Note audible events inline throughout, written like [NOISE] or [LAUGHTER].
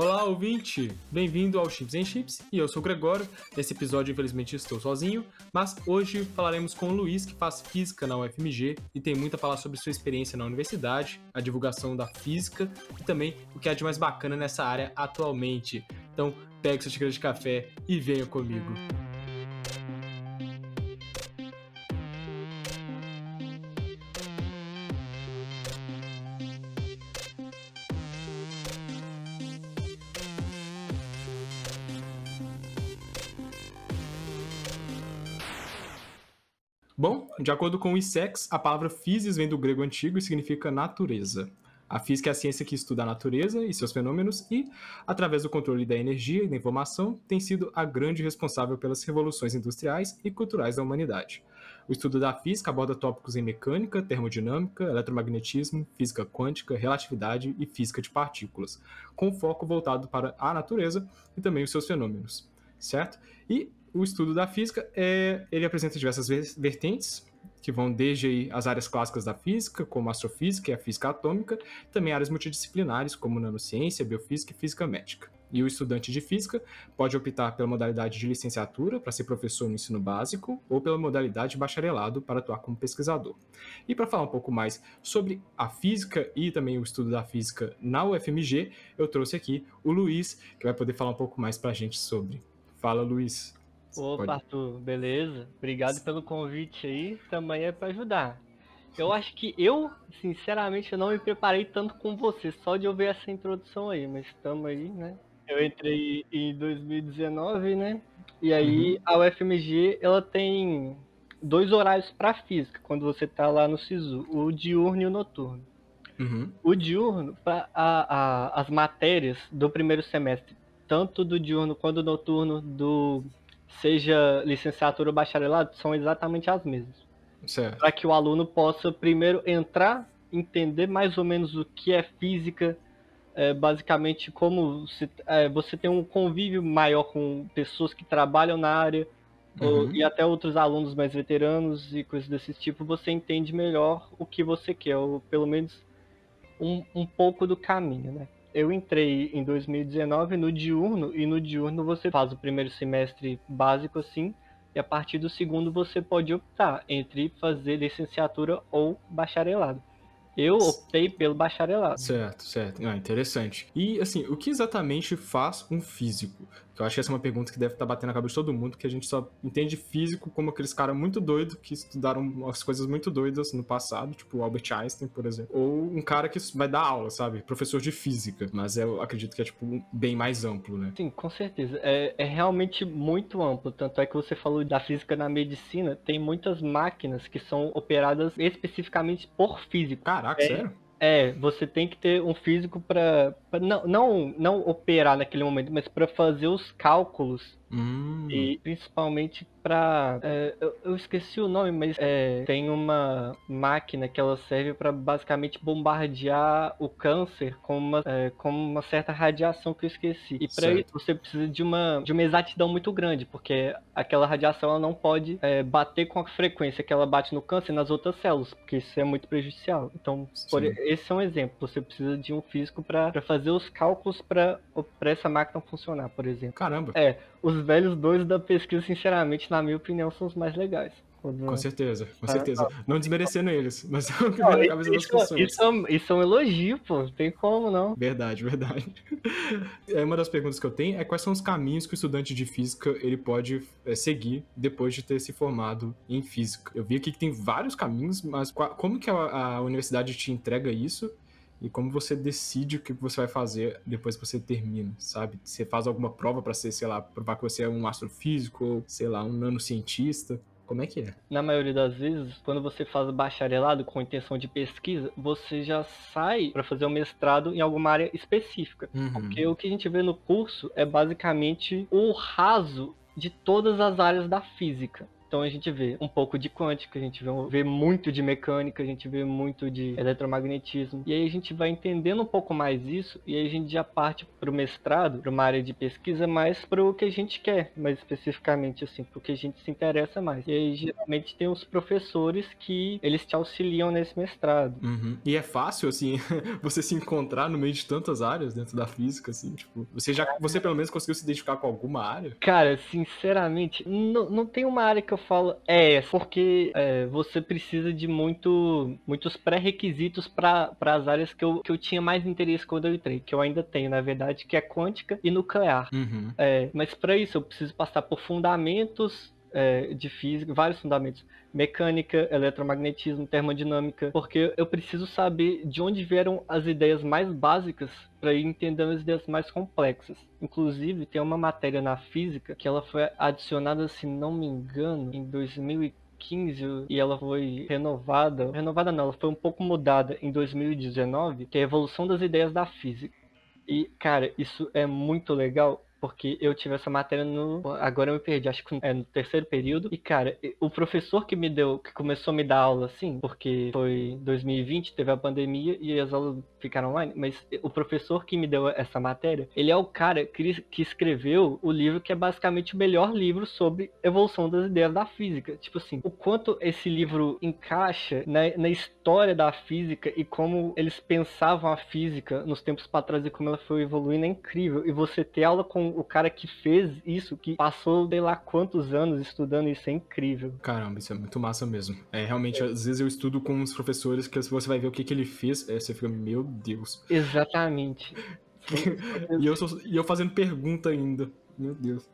Olá, ouvinte! Bem-vindo ao Chips em Chips e eu sou o Gregório. Nesse episódio, infelizmente, estou sozinho, mas hoje falaremos com o Luiz, que faz física na UFMG e tem muito a falar sobre sua experiência na universidade, a divulgação da física e também o que há de mais bacana nessa área atualmente. Então, pegue sua xícara de café e venha comigo. De acordo com o ISEX, a palavra physis vem do grego antigo e significa natureza. A física é a ciência que estuda a natureza e seus fenômenos e, através do controle da energia e da informação, tem sido a grande responsável pelas revoluções industriais e culturais da humanidade. O estudo da física aborda tópicos em mecânica, termodinâmica, eletromagnetismo, física quântica, relatividade e física de partículas, com foco voltado para a natureza e também os seus fenômenos, certo? E o estudo da física é, ele apresenta diversas vertentes, que vão desde as áreas clássicas da física, como a astrofísica e a física atômica, também áreas multidisciplinares, como nanociência, biofísica e física médica. E o estudante de física pode optar pela modalidade de licenciatura para ser professor no ensino básico ou pela modalidade de bacharelado para atuar como pesquisador. E para falar um pouco mais sobre a física e também o estudo da física na UFMG, eu trouxe aqui o Luiz, que vai poder falar um pouco mais para a gente sobre. Fala, Luiz. Opa, Pode... Arthur, beleza? Obrigado pelo convite aí, também é para ajudar. Eu acho que eu, sinceramente, eu não me preparei tanto com você, só de ouvir essa introdução aí, mas estamos aí, né? Eu entrei em 2019, né? E aí uhum. a UFMG, ela tem dois horários para física, quando você tá lá no SISU, o diurno e o noturno. Uhum. O diurno, para as matérias do primeiro semestre, tanto do diurno quanto do noturno do seja licenciatura ou bacharelado, são exatamente as mesmas. Para que o aluno possa primeiro entrar, entender mais ou menos o que é física, é, basicamente como se, é, você tem um convívio maior com pessoas que trabalham na área, uhum. ou, e até outros alunos mais veteranos e coisas desse tipo, você entende melhor o que você quer, ou pelo menos um, um pouco do caminho, né? Eu entrei em 2019 no diurno e no diurno você faz o primeiro semestre básico assim e a partir do segundo você pode optar entre fazer licenciatura ou bacharelado. Eu optei pelo bacharelado. Certo, certo. Ah, interessante. E assim, o que exatamente faz um físico? Eu acho que essa é uma pergunta que deve estar batendo na cabeça de todo mundo, que a gente só entende físico como aqueles caras muito doidos que estudaram umas coisas muito doidas no passado, tipo Albert Einstein, por exemplo. Ou um cara que vai dar aula, sabe? Professor de física. Mas eu acredito que é, tipo, bem mais amplo, né? Sim, com certeza. É, é realmente muito amplo. Tanto é que você falou da física na medicina, tem muitas máquinas que são operadas especificamente por físico. Caraca, é, sério? É, você tem que ter um físico para não, não, não operar naquele momento, mas para fazer os cálculos hum. e principalmente para é, eu, eu, esqueci o nome, mas é, tem uma máquina que ela serve para basicamente bombardear o câncer com uma, é, com uma certa radiação que eu esqueci. E para isso você precisa de uma de uma exatidão muito grande, porque aquela radiação ela não pode é, bater com a frequência que ela bate no câncer nas outras células, porque isso é muito prejudicial. Então, por, esse é um exemplo. Você precisa de um físico para fazer os cálculos para essa máquina funcionar, por exemplo. Caramba. É, os velhos dois da pesquisa, sinceramente, na minha opinião, são os mais legais. Com certeza, com é, certeza. Tá. Não desmerecendo eles, mas é o que vem na cabeça das pessoas. Isso, é isso é um elogio, pô. Não tem como, não. Verdade, verdade. [LAUGHS] É, uma das perguntas que eu tenho é quais são os caminhos que o estudante de física ele pode é, seguir depois de ter se formado em física. Eu vi aqui que tem vários caminhos, mas qual, como que a, a universidade te entrega isso? E como você decide o que você vai fazer depois que você termina, sabe? Você faz alguma prova para ser, sei lá, provar que você é um astrofísico ou, sei lá, um nanocientista. Como é que é? Na maioria das vezes, quando você faz bacharelado com intenção de pesquisa, você já sai para fazer o um mestrado em alguma área específica. Uhum. Porque o que a gente vê no curso é basicamente o raso de todas as áreas da física. Então a gente vê um pouco de quântica, a gente vê, vê muito de mecânica, a gente vê muito de eletromagnetismo. E aí a gente vai entendendo um pouco mais isso e aí a gente já parte para o mestrado, para uma área de pesquisa mais para o que a gente quer, mais especificamente assim, para o que a gente se interessa mais. E aí geralmente tem os professores que eles te auxiliam nesse mestrado. Uhum. E é fácil assim [LAUGHS] você se encontrar no meio de tantas áreas dentro da física, assim, tipo, você já, você pelo menos conseguiu se identificar com alguma área? Cara, sinceramente, não, não tem uma área que eu falo é essa, porque é, você precisa de muito, muitos pré-requisitos para as áreas que eu, que eu tinha mais interesse quando eu entrei, que eu ainda tenho, na verdade, que é quântica e nuclear. Uhum. É, mas para isso eu preciso passar por fundamentos é, de física, vários fundamentos, mecânica, eletromagnetismo, termodinâmica, porque eu preciso saber de onde vieram as ideias mais básicas para ir entendendo as ideias mais complexas. Inclusive, tem uma matéria na física que ela foi adicionada, se não me engano, em 2015 e ela foi renovada. Renovada não, ela foi um pouco mudada em 2019, que é a evolução das ideias da física. E, cara, isso é muito legal porque eu tive essa matéria no. Agora eu me perdi, acho que é no terceiro período. E, cara, o professor que me deu, que começou a me dar aula assim, porque foi 2020, teve a pandemia e as aulas ficaram online, mas o professor que me deu essa matéria, ele é o cara que, escreveu o livro que é basicamente o melhor livro sobre evolução das ideias da física. Tipo assim, o quanto esse livro encaixa na, na história da física e como eles pensavam a física nos tempos para trás e como ela foi evoluindo é incrível. E você ter aula com o cara que fez isso, que passou sei lá quantos anos estudando isso, é incrível. Caramba, isso é muito massa mesmo. É, realmente, é. às vezes eu estudo com os professores que você vai ver o que, que ele fez, é, você fica, meu Deus. Exatamente. [LAUGHS] e, eu sou, e eu fazendo pergunta ainda. Meu Deus.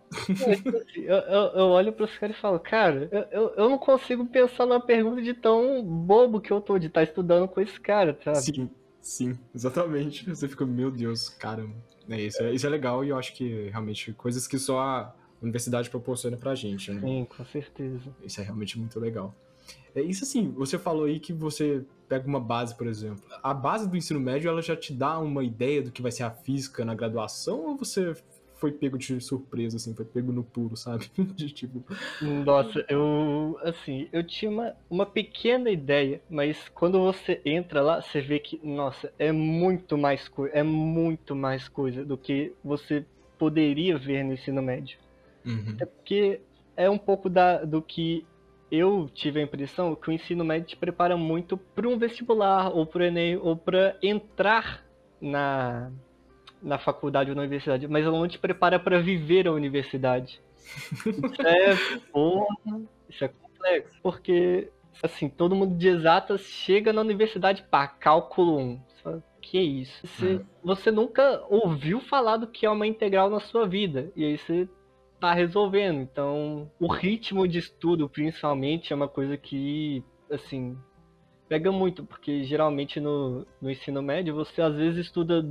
Eu, eu, eu olho pros caras e falo, cara, eu, eu não consigo pensar numa pergunta de tão bobo que eu tô de estar tá estudando com esse cara, sabe? Sim, sim, exatamente. Você fica, meu Deus, caramba. É, isso, é, isso é legal e eu acho que realmente coisas que só a universidade proporciona pra gente, né? Sim, com certeza. Isso é realmente muito legal. É isso assim, você falou aí que você pega uma base, por exemplo. A base do ensino médio, ela já te dá uma ideia do que vai ser a física na graduação ou você foi pego de surpresa, assim, foi pego no pulo, sabe? [LAUGHS] de tipo. Nossa, eu. Assim, eu tinha uma, uma pequena ideia, mas quando você entra lá, você vê que, nossa, é muito mais coisa, é muito mais coisa do que você poderia ver no ensino médio. Uhum. É porque é um pouco da, do que eu tive a impressão que o ensino médio te prepara muito para um vestibular, ou para o Enem, ou para entrar na, na faculdade ou na universidade, mas ela não te prepara para viver a universidade. Isso é, [LAUGHS] porra, isso é complexo, porque, assim, todo mundo de exatas chega na universidade, pá, cálculo 1. Que isso? Você, hum. você nunca ouviu falar do que é uma integral na sua vida, e aí você tá resolvendo. Então, o ritmo de estudo, principalmente, é uma coisa que, assim, pega muito, porque geralmente no, no ensino médio você às vezes estuda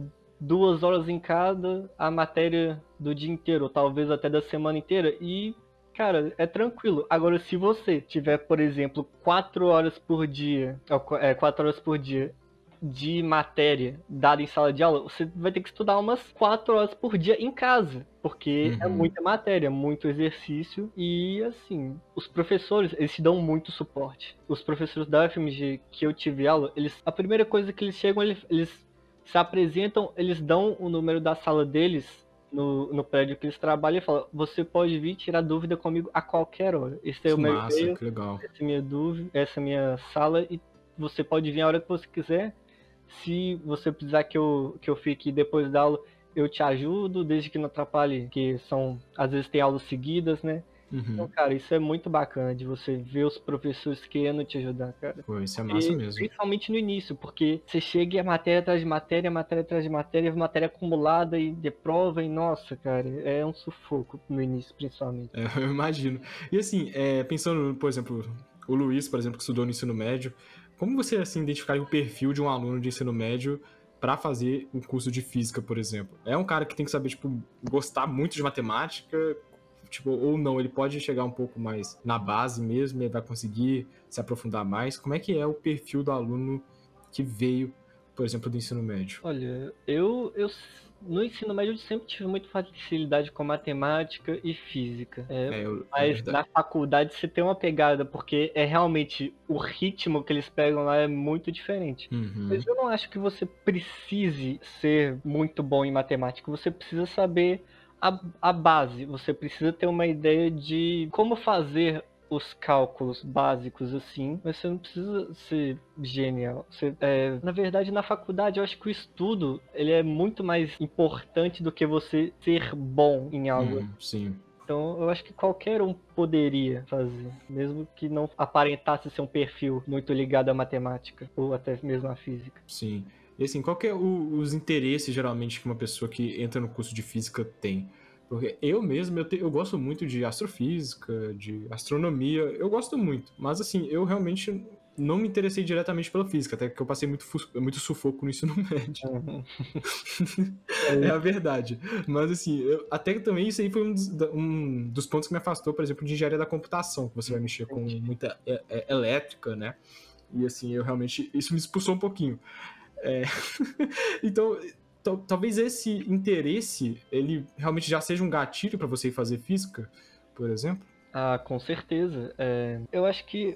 duas horas em cada a matéria do dia inteiro, ou talvez até da semana inteira, e, cara, é tranquilo. Agora, se você tiver, por exemplo, quatro horas por dia, é, quatro horas por dia de matéria dada em sala de aula, você vai ter que estudar umas quatro horas por dia em casa, porque é uhum. é muita matéria, muito exercício e assim, os professores, eles te dão muito suporte. Os professores da UFMG que eu tive aula, eles a primeira coisa que eles chegam, eles se apresentam, eles dão o número da sala deles no, no prédio que eles trabalham e falam: você pode vir tirar dúvida comigo a qualquer hora. Esse é o meu massa, e-mail, essa é minha dúvida, essa é a minha sala e você pode vir a hora que você quiser se você precisar que eu, que eu fique depois da aula, eu te ajudo, desde que não atrapalhe, que são, às vezes tem aulas seguidas, né? Uhum. Então, cara, isso é muito bacana de você ver os professores querendo te ajudar, cara. Pô, isso é massa e, mesmo. Principalmente no início, porque você chega e a matéria atrás de matéria, matéria atrás de matéria, matéria acumulada e de prova, e nossa, cara, é um sufoco no início, principalmente. É, [LAUGHS] eu imagino. E assim, é, pensando, por exemplo, o Luiz, por exemplo, que estudou no ensino médio, como você assim identificar o perfil de um aluno de ensino médio para fazer um curso de física, por exemplo? É um cara que tem que saber tipo gostar muito de matemática, tipo, ou não, ele pode chegar um pouco mais na base mesmo, ele vai conseguir se aprofundar mais. Como é que é o perfil do aluno que veio por exemplo, do ensino médio? Olha, eu, eu no ensino médio eu sempre tive muita facilidade com matemática e física. É, É, eu- é mas verdade. na faculdade você tem uma pegada, porque é realmente o ritmo que eles pegam lá é muito diferente. Uhum. Mas eu não acho que você precise ser muito bom em matemática. Você precisa saber a, a base. Você precisa ter uma ideia de como fazer os cálculos básicos assim. Mas você não precisa ser genial. Você, é, na verdade, na faculdade, eu acho que o estudo ele é muito mais importante do que você ser bom em algo. Hum, sim. Então, eu acho que qualquer um poderia fazer, mesmo que não aparentasse ser um perfil muito ligado à matemática ou até mesmo à física. Sim. E assim, qual que é o- os interesses geralmente que uma pessoa que entra no curso de física tem? Porque eu mesmo, eu, te- eu gosto muito de astrofísica, de astronomia, eu gosto muito. Mas assim, eu realmente não me interessei diretamente pela física, até que eu passei muito, muito sufoco no ensino [LAUGHS] médio. É a verdade. Mas assim, eu- até que também isso aí foi um dos, um dos pontos que me afastou, por exemplo, de engenharia da computação, que você vai mexer com muita é, é, elétrica, né? E assim, eu realmente. Isso me expulsou um pouquinho. É, [LAUGHS] então, tal- talvez esse interesse, ele realmente já seja um gatilho para você ir fazer física, por exemplo. Ah, com certeza. É, eu acho que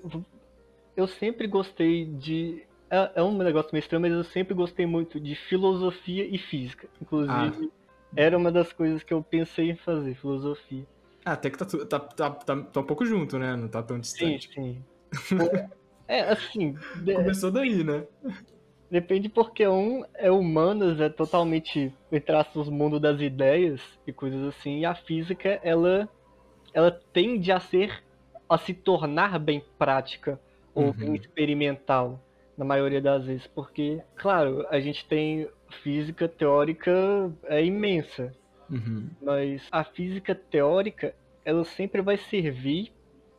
eu sempre gostei de. É, é um negócio meio estranho, mas eu sempre gostei muito de filosofia e física. Inclusive, era uma das coisas que eu pensei em fazer, filosofia. Ah, até que tá, tá, tá, tá, tá um pouco junto, né? Não tá tão Sim, distante. sim. [LAUGHS] É, assim, Começou daí, né? Depende porque um é humanas, é totalmente, entre aspas, mundo das ideias e coisas assim, e a física, ela, ela tende a ser, a se tornar bem prática ou Uhum. bem experimental, na maioria das vezes, porque, claro, a gente tem física teórica é imensa, Uhum. mas a física teórica, ela sempre vai servir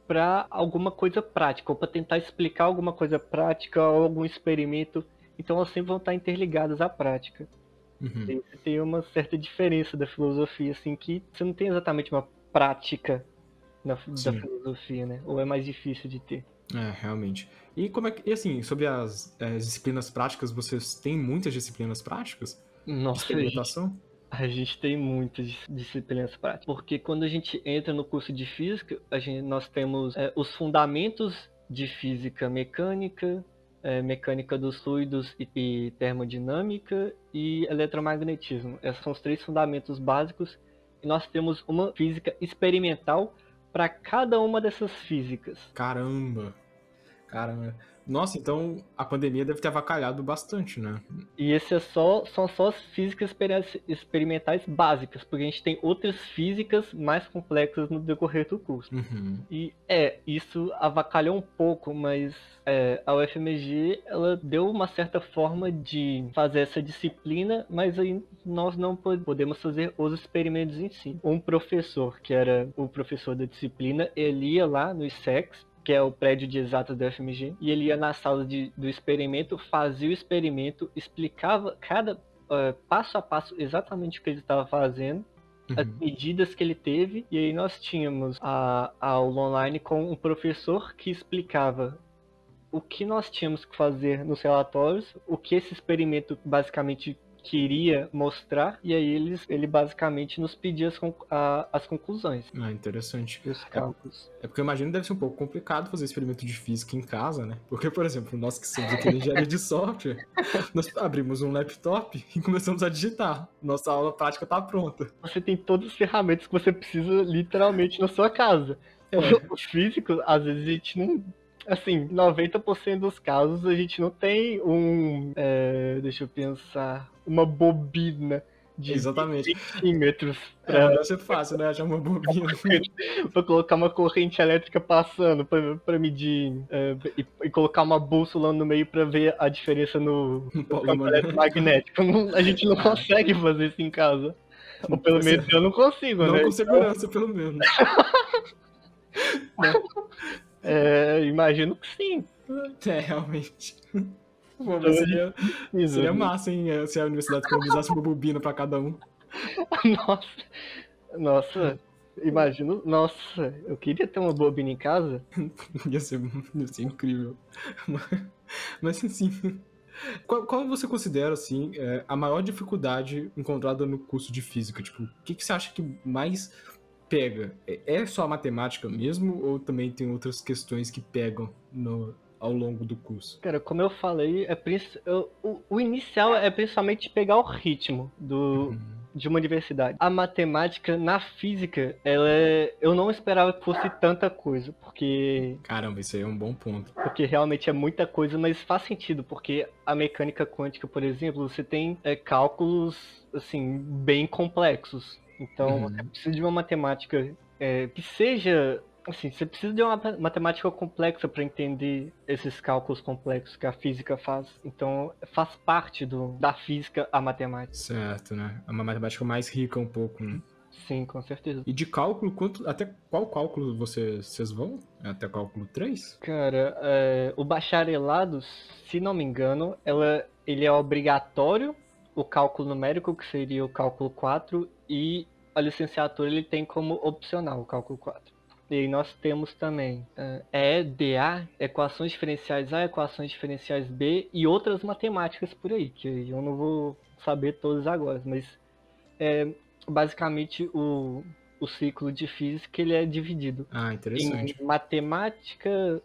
para alguma coisa prática, ou para tentar explicar alguma coisa prática ou algum experimento. Então elas sempre vão estar interligadas à prática. Uhum. Você tem uma certa diferença da filosofia, assim, que você não tem exatamente uma prática na, da filosofia, né? Ou é mais difícil de ter. É, realmente. E como é que, e assim, sobre as, eh, disciplinas práticas, vocês têm muitas disciplinas práticas? Nossa, a gente, experimentação? a gente tem muitas dis- disciplinas práticas. Porque quando a gente entra no curso de física, a gente, nós temos é, os fundamentos de física mecânica, é, mecânica dos fluidos e, e termodinâmica e eletromagnetismo. Esses são os três fundamentos básicos. E nós temos uma física experimental para cada uma dessas físicas. Caramba! Caramba. Nossa, então a pandemia deve ter avacalhado bastante, né? E esse é só, são só as físicas experi- experimentais básicas, porque a gente tem outras físicas mais complexas no decorrer do curso. Uhum. E é, isso avacalhou um pouco, mas é, a UFMG ela deu uma certa forma de fazer essa disciplina, mas aí nós não po- podemos fazer os experimentos em si. Um professor, que era o professor da disciplina, ele ia lá no ISEX, que é o prédio de exatas da UFMG, e ele ia na sala de, do experimento, fazia o experimento, explicava cada eh, passo a passo exatamente o que ele estava fazendo, as Uhum. medidas que ele teve, e aí nós tínhamos a, a aula online com um professor que explicava o que nós tínhamos que fazer nos relatórios, o que esse experimento basicamente queria mostrar, e aí eles, ele basicamente nos pedia as, a- as conclusões Ah, interessante. e os cálculos. É porque eu imagino que deve ser um pouco complicado fazer experimento de física em casa, né? Porque, por exemplo, nós que somos aqui engenharia de software, [LAUGHS] nós abrimos um laptop [LAUGHS] e começamos a digitar. Nossa aula prática tá pronta. Você tem todas as ferramentas que você precisa literalmente na sua casa. É. [LAUGHS] Os físicos, às vezes a gente não. Assim, 90% dos casos a gente não tem um. é, deixa eu pensar. Uma bobina de Exatamente. centímetros É, pra, deve ser fácil, né? Achar uma bobina. [LAUGHS] pra colocar uma corrente elétrica passando, pra, pra medir. é, e, e colocar uma bússola no meio pra ver a diferença no, polo campo magnético. eletromagnético. Não- a gente não [LAUGHS] consegue fazer isso em casa. Ou pelo menos eu não consigo, Não né? com segurança, pelo menos. [LAUGHS] É, imagino que sim. É, realmente. [LAUGHS] Pô, mas seria, seria massa, hein? é, Se a universidade [LAUGHS] disponibilizasse uma bobina pra cada um. Nossa, nossa, imagino, nossa, eu queria ter uma bobina em casa. [LAUGHS] Ia ser, ia ser incrível. Mas, mas assim. Qual, qual você considera, assim, é, a maior dificuldade encontrada no curso de física? Tipo, o que, que você acha que mais pega? É, é só a matemática mesmo ou também tem outras questões que pegam no, ao longo do curso? Cara, como eu falei, é, eu, o, o, inicial é principalmente pegar o ritmo do, uhum. de uma universidade. A matemática na física, ela é, eu não esperava que fosse tanta coisa, porque. Caramba, isso aí é um bom ponto. Porque realmente é muita coisa, mas faz sentido, porque a mecânica quântica, por exemplo, você tem é, cálculos assim bem complexos. Então, uhum. você precisa de uma matemática é, que seja Assim, você precisa de uma matemática complexa para entender esses cálculos complexos que a física faz. Então, faz parte do, da física a matemática. Certo, né? É uma matemática mais rica um pouco, né? Sim, com certeza. E de cálculo, quanto, até qual cálculo vocês, vocês vão? Até cálculo 3? Cara, é, o bacharelado, se não me engano, ela, ele é obrigatório, o cálculo numérico, que seria o cálculo 4, e a licenciatura ele tem como opcional o cálculo 4. E nós temos também uh, EDA, equações diferenciais A, equações diferenciais B e outras matemáticas por aí, que eu não vou saber todas agora, mas é, basicamente o, o ciclo de física ele é dividido ah, interessante. em matemática,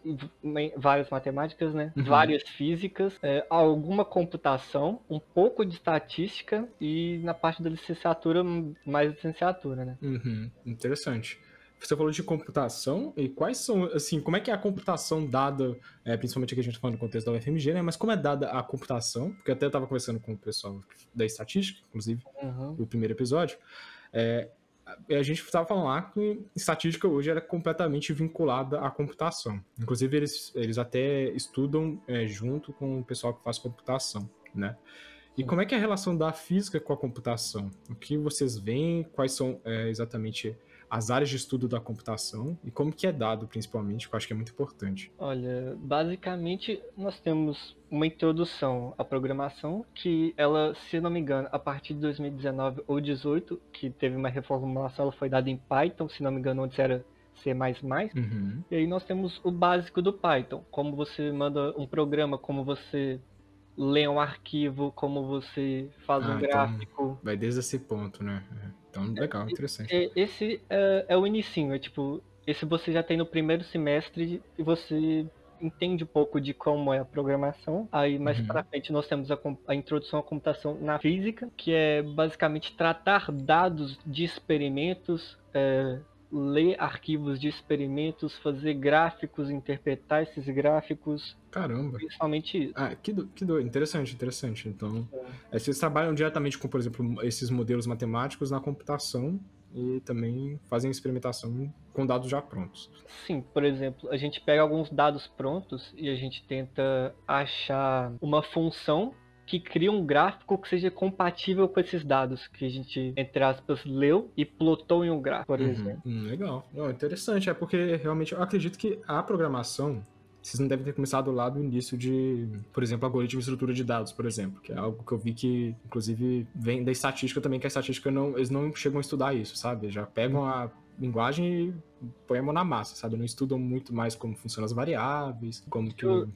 várias matemáticas, né? Uhum. Várias físicas, é, alguma computação, um pouco de estatística e na parte da licenciatura mais licenciatura, né? Uhum. Interessante. Você falou de computação, e quais são, assim, como é que é a computação dada, é, principalmente aqui a gente tá falando no contexto da UFMG, né? Mas como é dada a computação? Porque até eu estava conversando com o pessoal da estatística, inclusive, uhum. no primeiro episódio. É, a gente estava falando lá que estatística hoje era completamente vinculada à computação. Inclusive, eles, eles até estudam é, junto com o pessoal que faz computação, né? E como é que é a relação da física com a computação? O que vocês veem? Quais são é, exatamente as áreas de estudo da computação e como que é dado, principalmente, que eu acho que é muito importante. Olha, basicamente nós temos uma introdução à programação que ela, se não me engano, a partir de 2019 ou 2018, que teve uma reformulação, ela foi dada em Python, se não me engano, antes era C++. Uhum. E aí nós temos o básico do Python, como você manda um programa, como você lê um arquivo, como você faz ah, um então gráfico. Então vai desde esse ponto, né? É. Então, legal, interessante. Esse é, é o inicinho, é tipo, esse você já tem no primeiro semestre e você entende um pouco de como é a programação. Aí mais uhum. para frente nós temos a, a, introdução à computação na física, que é basicamente tratar dados de experimentos, é, ler arquivos de experimentos, fazer gráficos, interpretar esses gráficos. Caramba. Principalmente isso. Ah, que, do, que do, interessante, interessante. Então, é. vocês trabalham diretamente com, por exemplo, esses modelos matemáticos na computação e também fazem experimentação com dados já prontos. Sim, por exemplo, a gente pega alguns dados prontos e a gente tenta achar uma função que cria um gráfico que seja compatível com esses dados que a gente, entre aspas, leu e plotou em um gráfico, por uhum. exemplo. Hum, legal. Não, interessante, é porque realmente eu acredito que a programação vocês não devem ter começado lá do início de, por exemplo, algoritmo de estrutura de dados, por exemplo, que é algo que eu vi que, inclusive, vem da estatística também, que a estatística não, eles não chegam a estudar isso, sabe? Já pegam a linguagem e põe a mão na massa, sabe? Não estudam muito mais como funcionam as variáveis, como que... Eu,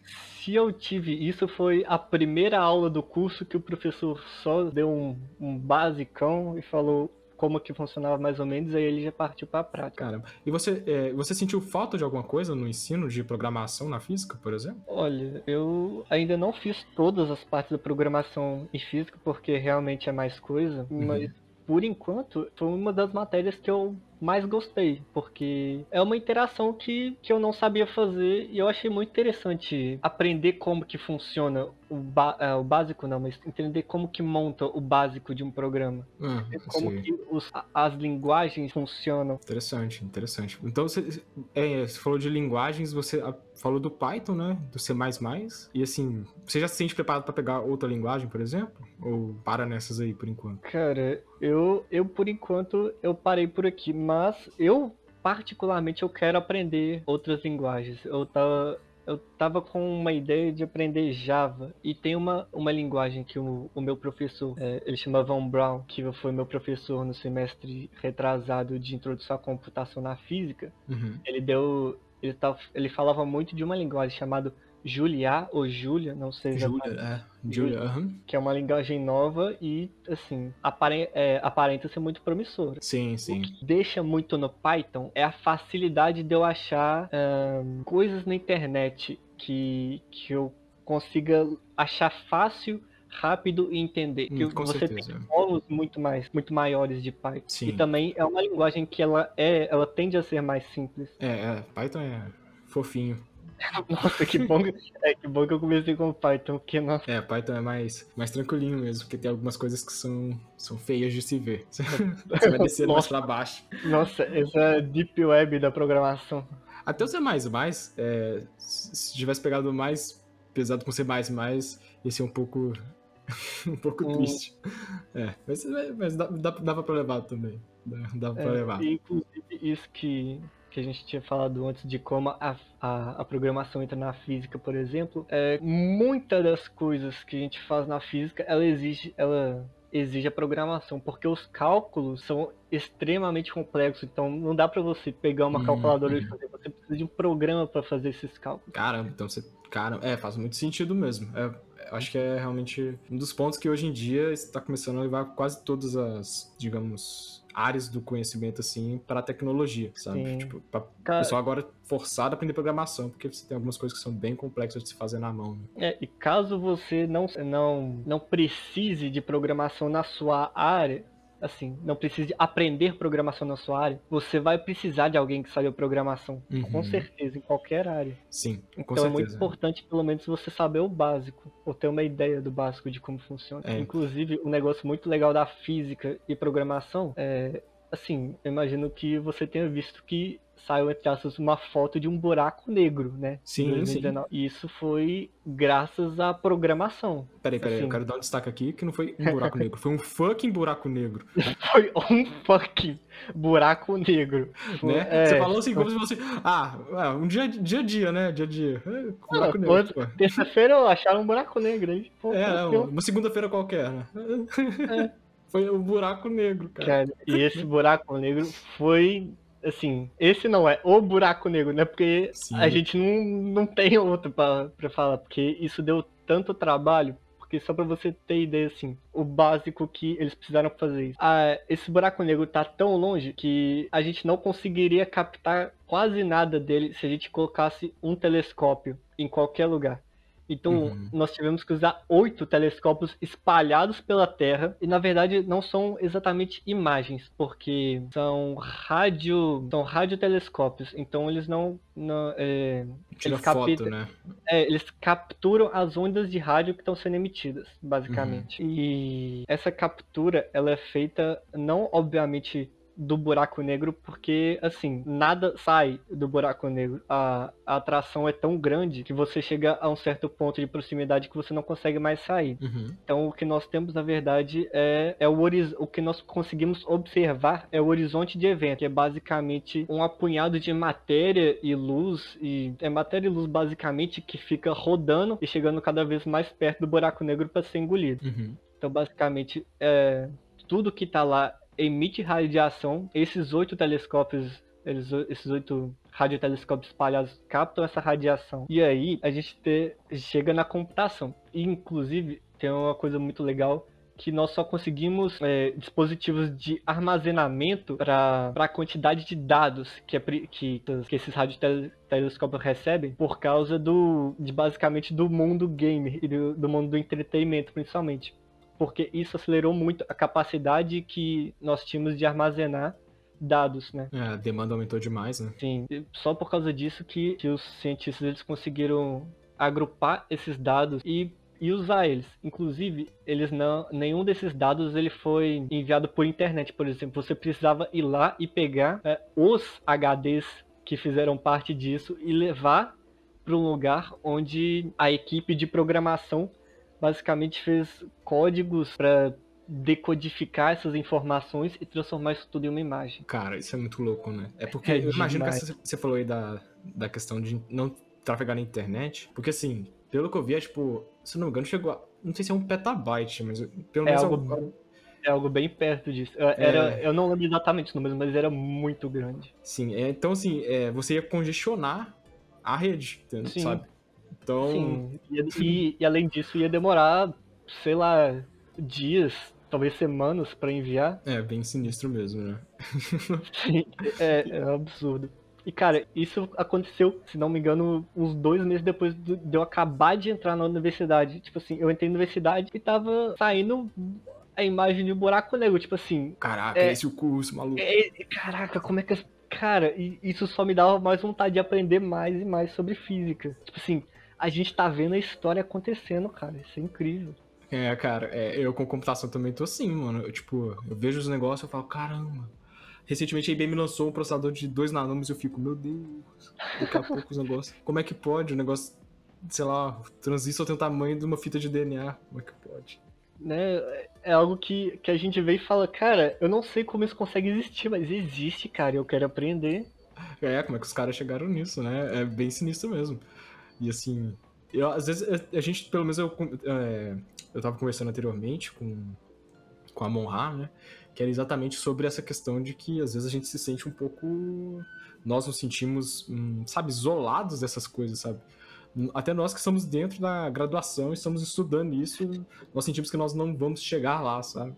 se eu tive isso, foi a primeira aula do curso que o professor só deu um, um basicão e falou como que funcionava mais ou menos, aí ele já partiu para a prática. Caramba. E você, é, você sentiu falta de alguma coisa no ensino de programação na física, por exemplo? Olha, eu ainda não fiz todas as partes da programação em física, porque realmente é mais coisa, uhum. mas por enquanto, foi uma das matérias que eu mais gostei, porque é uma interação que, que eu não sabia fazer e eu achei muito interessante aprender como que funciona o, ba é, o básico não, mas entender como que monta o básico de um programa. Ah, como sim. que os, as linguagens funcionam. Interessante, interessante. Então você, é, você falou de linguagens, você falou do Python, né? Do C++. E assim, você já se sente preparado para pegar outra linguagem, por exemplo? Ou para nessas aí por enquanto? Cara, eu, eu por enquanto eu parei por aqui, mas eu particularmente eu quero aprender outras linguagens. Eu tava eu tava com uma ideia de aprender Java e tem uma, uma linguagem que o, o meu professor, é, ele chama Von Brown, que foi meu professor no semestre retrasado de introdução à computação na física. Uhum. Ele deu ele, tá, ele falava muito de uma linguagem chamada Julia ou Julia, não sei Julia, é. Julia, que é uma linguagem nova e, assim, é, aparenta ser muito promissora. Sim, sim. O que deixa muito no Python é a facilidade de eu achar ahn, coisas na internet que, que eu consiga achar fácil, rápido e entender. Hum, que você certeza. tem polos muito mais, muito maiores de Python. Sim. E também é uma linguagem que ela é, ela tende a ser mais simples. É, é, Python é fofinho. [LAUGHS] Nossa, que bom, que- é que bom que eu comecei com Python, porque nossa, É, Python é mais, mais tranquilinho mesmo, porque tem algumas coisas que são, são feias de se ver. [LAUGHS] Você vai descendo mais pra baixo. nossa, essa deep web da programação. Até o C++, é, se se tivesse pegado mais pesado com C++, ia ser um pouco, [LAUGHS] um pouco Hum. triste. É, mas, mas dá, dá, dava pra levar também. Dá, dava pra É, levar. inclusive, isso que, que a gente tinha falado antes de como a, a, a programação entra na física, por exemplo, é, muitas das coisas que a gente faz na física, ela exige, ela exige a programação, porque os cálculos são extremamente complexos, então não dá pra você pegar uma Uhum, calculadora e uhum. fazer, você precisa de um programa pra fazer esses cálculos. Caramba, então você. Cara, é, faz muito sentido mesmo. É, acho que é realmente um dos pontos que hoje em dia está começando a levar quase todas as, digamos, áreas do conhecimento, assim, para a tecnologia, sabe? Sim. Tipo, pra Cara, pessoal agora forçado a aprender programação, porque você tem algumas coisas que são bem complexas de se fazer na mão, né? É, e caso você não, não, não precise de programação na sua área, assim, não precise aprender programação na sua área, você vai precisar de alguém que saiba programação, com Uhum. certeza, em qualquer área. Sim, com Então é muito certeza. importante, pelo menos, você saber o básico, ou ter uma ideia do básico de como funciona. É. Inclusive, um negócio muito legal da física e programação é, assim, eu imagino que você tenha visto que saiu, entre aspas, uma foto de um buraco negro, né? Sim, sim. 2019. E isso foi graças à programação. Peraí, peraí, eu assim. quero dar um destaque aqui que não foi um buraco [LAUGHS] negro, foi um fucking buraco negro, Foi um fucking buraco negro. Né? é, você falou assim como se fosse, ah, é, um dia, dia a dia, né? Dia a dia. É, buraco Ah, negro, pô. Terça-feira acharam um buraco negro aí. Pô, É, tranquilo. uma segunda-feira qualquer, né? É. Foi o buraco negro, cara. Cara, e esse buraco negro foi. Assim, esse não é o buraco negro, né? Porque Sim. a gente não, não tem outro pra, pra falar, porque isso deu tanto trabalho. Porque só pra você ter ideia, assim, o básico que eles precisaram fazer isso. Ah, esse buraco negro tá tão longe que a gente não conseguiria captar quase nada dele se a gente colocasse um telescópio em qualquer lugar. Então, Uhum. nós tivemos que usar oito telescópios espalhados pela Terra. E, na verdade, não são exatamente imagens, porque são rádio, são radiotelescópios. Então, eles não... não é, eles foto, né? é, eles capturam as ondas de rádio que estão sendo emitidas, basicamente. Uhum. E essa captura, ela é feita não, obviamente, do buraco negro, porque, assim, nada sai do buraco negro. A, a atração é tão grande que você chega a um certo ponto de proximidade que você não consegue mais sair. Uhum. Então, o que nós temos, na verdade, é, é o, o que nós conseguimos observar é o horizonte de evento, que é basicamente um apunhado de matéria e luz, e é matéria e luz, basicamente, que fica rodando e chegando cada vez mais perto do buraco negro para ser engolido. Uhum. Então, basicamente, é, tudo que está lá emite radiação. Esses oito telescópios, eles- esses oito radiotelescópios espalhados captam essa radiação. E aí a gente te- chega na computação. E, inclusive, tem uma coisa muito legal que nós só conseguimos é, dispositivos de armazenamento para a quantidade de dados que, é que, que esses radiotelescópios recebem por causa do de basicamente do mundo gamer e do, do mundo do entretenimento principalmente porque isso acelerou muito a capacidade que nós tínhamos de armazenar dados, né? É, a demanda aumentou demais, né? Sim, só por causa disso que, que os cientistas eles conseguiram agrupar esses dados e, e usar eles. Inclusive, eles não, nenhum desses dados ele foi enviado por internet, por exemplo. Você precisava ir lá e pegar é, os HDs que fizeram parte disso e levar para um lugar onde a equipe de programação basicamente fez códigos para decodificar essas informações e transformar isso tudo em uma imagem. Cara, isso é muito louco, né? É porque É eu imagino que demais. você falou aí da, da questão de não trafegar na internet. Porque assim, pelo que eu vi, é tipo, se não me engano, chegou a. Não sei se é um petabyte, mas pelo É menos algo é um- É algo bem perto disso. Eu, era, eu não lembro exatamente os números, mas era muito grande. Sim, é, então assim, é, você ia congestionar a rede, entendeu? Sim. sabe? Então. Sim, e, e, além disso ia demorar, sei lá, dias, talvez semanas pra enviar. É, bem sinistro mesmo, né? [LAUGHS] Sim, é, é um absurdo. E, cara, isso aconteceu, se não me engano, uns dois meses depois de eu acabar de entrar na universidade. Tipo assim, eu entrei na universidade e tava saindo a imagem de um buraco negro, tipo assim. Caraca, É. esse o curso, maluco. é- é- caraca, como é que. Cara, e isso só me dava mais vontade de aprender mais e mais sobre física. Tipo assim, a gente tá vendo a história acontecendo, cara. Isso é incrível. É, cara, é, eu com computação também tô assim, mano. Eu, tipo, eu vejo os negócios e falo, caramba. Recentemente a IBM lançou um processador de 2 nanômetros e eu fico, meu Deus, daqui a pouco os negócios. [LAUGHS] Como é que pode? O negócio, sei lá, o transistor tem o tamanho de uma fita de DNA. Como é que pode? Né? É algo que, que a gente vê e fala, cara, eu não sei como isso consegue existir, mas existe, cara. e Eu quero aprender. É, como é que os caras chegaram nisso, né? É bem sinistro mesmo. E assim, eu, às vezes a- gente, pelo menos eu, é, eu tava conversando anteriormente com, com a Monra, né? Que era exatamente sobre essa questão de que às vezes a gente se sente um pouco. Nós nos sentimos, hum, sabe, isolados dessas coisas, sabe? Até nós que estamos dentro da graduação, estamos estudando isso, nós sentimos que nós não vamos chegar lá, sabe?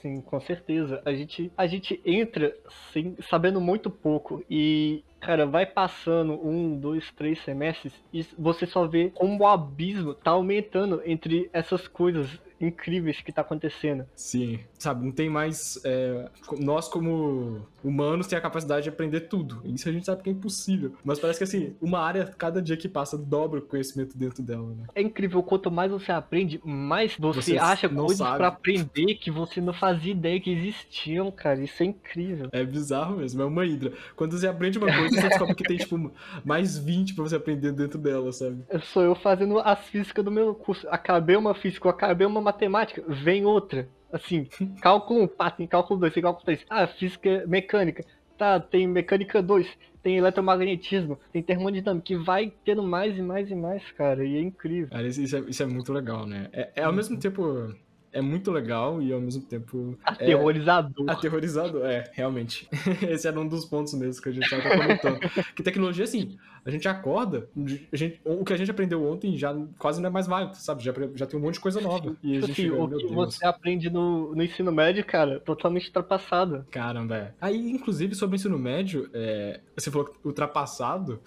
Sim, com certeza. A gente, a gente entra sem, sabendo muito pouco e, cara, vai passando um, dois, três semestres e você só vê como o abismo tá aumentando entre essas coisas incríveis que tá acontecendo. Sim, sabe, não tem mais. é, nós, como humanos, tem a capacidade de aprender tudo. Isso a gente sabe que é impossível. Mas parece que assim, uma área, cada dia que passa, dobra o conhecimento dentro dela, né? É incrível, quanto mais você aprende, mais você, Você acha coisas pra aprender que você não fazia ideia que existiam, cara. Isso é incrível. É bizarro mesmo, é uma hidra. Quando você aprende uma coisa, você descobre que tem, tipo, mais 20 pra você aprender dentro dela, sabe? Sou eu fazendo as físicas do meu curso. Acabei uma física, acabei uma matemática, vem outra. Assim, cálculo 1, pá, tem cálculo 2, tem cálculo 3. Ah, física mecânica. Tá, tem mecânica 2, tem eletromagnetismo, tem termodinâmica, que vai tendo mais e mais e mais, cara, e é incrível. Cara, isso, é, isso é muito legal, né? É, é ao mesmo tempo. É muito legal e ao mesmo tempo. É, Aterrorizador. Aterrorizador, é, realmente. [LAUGHS] Esse era um dos pontos mesmo que a gente tava comentando. que tecnologia, assim, a gente acorda, a gente, o que a gente aprendeu ontem já quase não é mais válido, sabe? Já, já tem um monte de coisa nova. E a Tipo gente assim, o que você aprende no, no ensino médio, cara, totalmente ultrapassado. Caramba, é. Aí, inclusive, sobre o ensino médio, é, você falou que ultrapassado.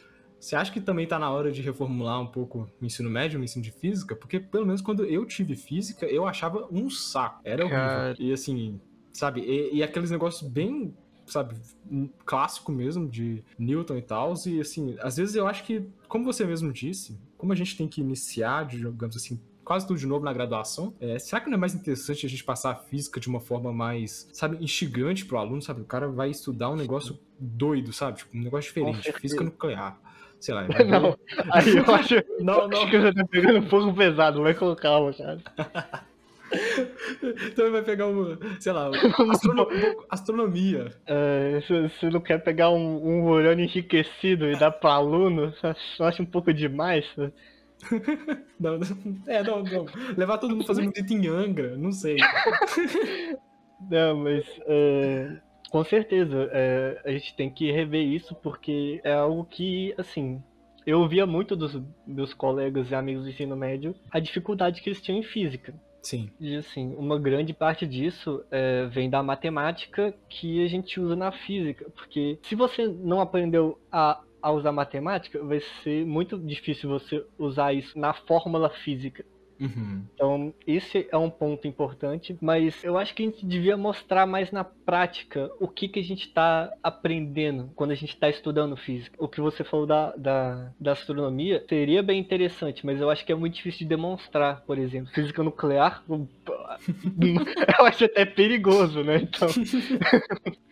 Você acha que também tá na hora de reformular um pouco o ensino médio, o ensino de física? Porque, pelo menos, quando eu tive física, eu achava um saco. Era horrível. Cara. E, assim, sabe? E, e aqueles negócios bem, sabe, um clássico mesmo, de Newton e tal. E, assim, às vezes eu acho que, como você mesmo disse, como a gente tem que iniciar, digamos assim, quase tudo de novo na graduação. É, será que não é mais interessante a gente passar a física de uma forma mais, sabe, instigante pro aluno, sabe? O cara vai estudar um negócio doido, sabe? Tipo, um negócio diferente, física nuclear. Sei lá. [LAUGHS] vai Não, aí eu [LAUGHS] acho, não, não. acho que você tá pegando um pouco pesado, vai com calma, cara. [LAUGHS] Então vai pegar um, sei lá, astrono- astronomia. É, se você não quer pegar um, um urânio enriquecido e dar para aluno, eu acho um pouco demais. Não, não- é, não, não. Levar todo mundo fazer muito em Angra, não sei. Não, mas é, com certeza é, a gente tem que rever isso porque é algo que, assim, eu ouvia muito dos meus colegas e amigos do ensino médio a dificuldade que eles tinham em física. Sim. E assim, uma grande parte disso é, vem da matemática que a gente usa na física. Porque se você não aprendeu a, a usar matemática, vai ser muito difícil você usar isso na fórmula física. Uhum. Então, esse é um ponto importante, mas eu acho que a gente devia mostrar mais na prática o que, que a gente está aprendendo quando a gente está estudando física. O que você falou da, da, da astronomia seria bem interessante, mas eu acho que é muito difícil de demonstrar, por exemplo. Física nuclear, [LAUGHS] eu acho até perigoso, né? Então. [LAUGHS]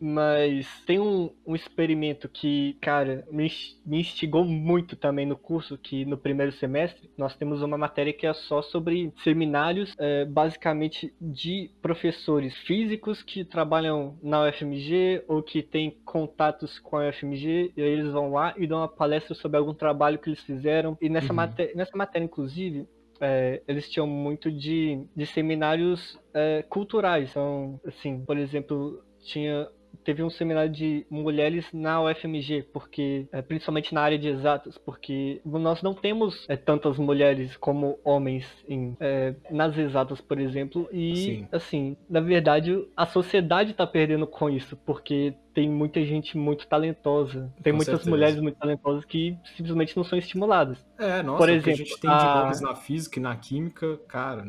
Mas tem um, um experimento que, cara, me, me instigou muito também no curso, que no primeiro semestre nós temos uma matéria que é só sobre seminários, é, basicamente de professores físicos que trabalham na UFMG ou que têm contatos com a UFMG, e aí eles vão lá e dão uma palestra sobre algum trabalho que eles fizeram. E nessa, Uhum. maté nessa matéria, inclusive, é, eles tinham muito de, de seminários é, culturais. Então, assim, por exemplo, tinha teve um seminário de mulheres na UFMG, porque é, principalmente na área de exatas, porque nós não temos é, tantas mulheres como homens em, é, nas exatas, por exemplo, e Sim. assim, na verdade, a sociedade está perdendo com isso, porque tem muita gente muito talentosa. Tem Com muitas certeza. mulheres muito talentosas que simplesmente não são estimuladas. É, nossa, Por exemplo, a gente tem de nomes na física e na química, cara,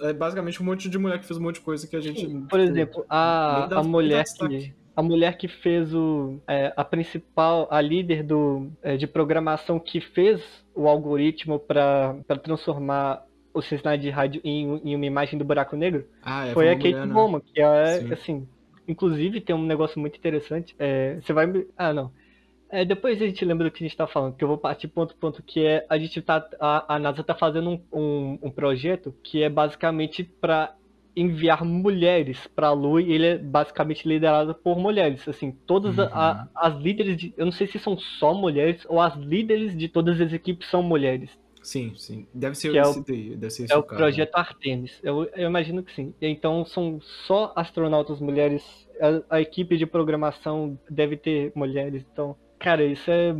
é basicamente um monte de mulher que fez um monte de coisa que a gente. Por exemplo, a, a mulher que. A mulher que fez o. É, a principal, a líder do, é, de programação que fez o algoritmo para transformar o sinais de rádio em, em, uma imagem do buraco negro ah, é, foi a Kate né? Bowman, que é, Sim. assim, Inclusive, tem um negócio muito interessante. É, você vai. Ah, não. É, depois a gente lembra do que a gente está falando, que eu vou partir ponto ponto, que é a gente tá. A, a NASA está fazendo um, um, um, projeto que é basicamente para enviar mulheres para a Lua e ele é basicamente liderado por mulheres. Assim, todas uhum. a, as líderes de. Eu não sei se são só mulheres ou as líderes de todas as equipes são mulheres. Sim, sim. Deve ser que esse é o, daí, deve ser esse É o, caso, projeto né? Artemis. Eu, eu, imagino que sim. Então são só astronautas mulheres. A, a, equipe de programação deve ter mulheres. Então, cara, isso é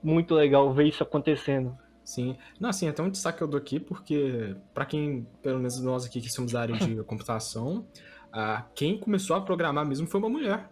muito legal ver isso acontecendo. Sim. Não, assim, até um destaque eu dou aqui, porque para quem, pelo menos nós aqui que somos da área de [LAUGHS] computação, uh, quem começou a programar mesmo foi uma mulher.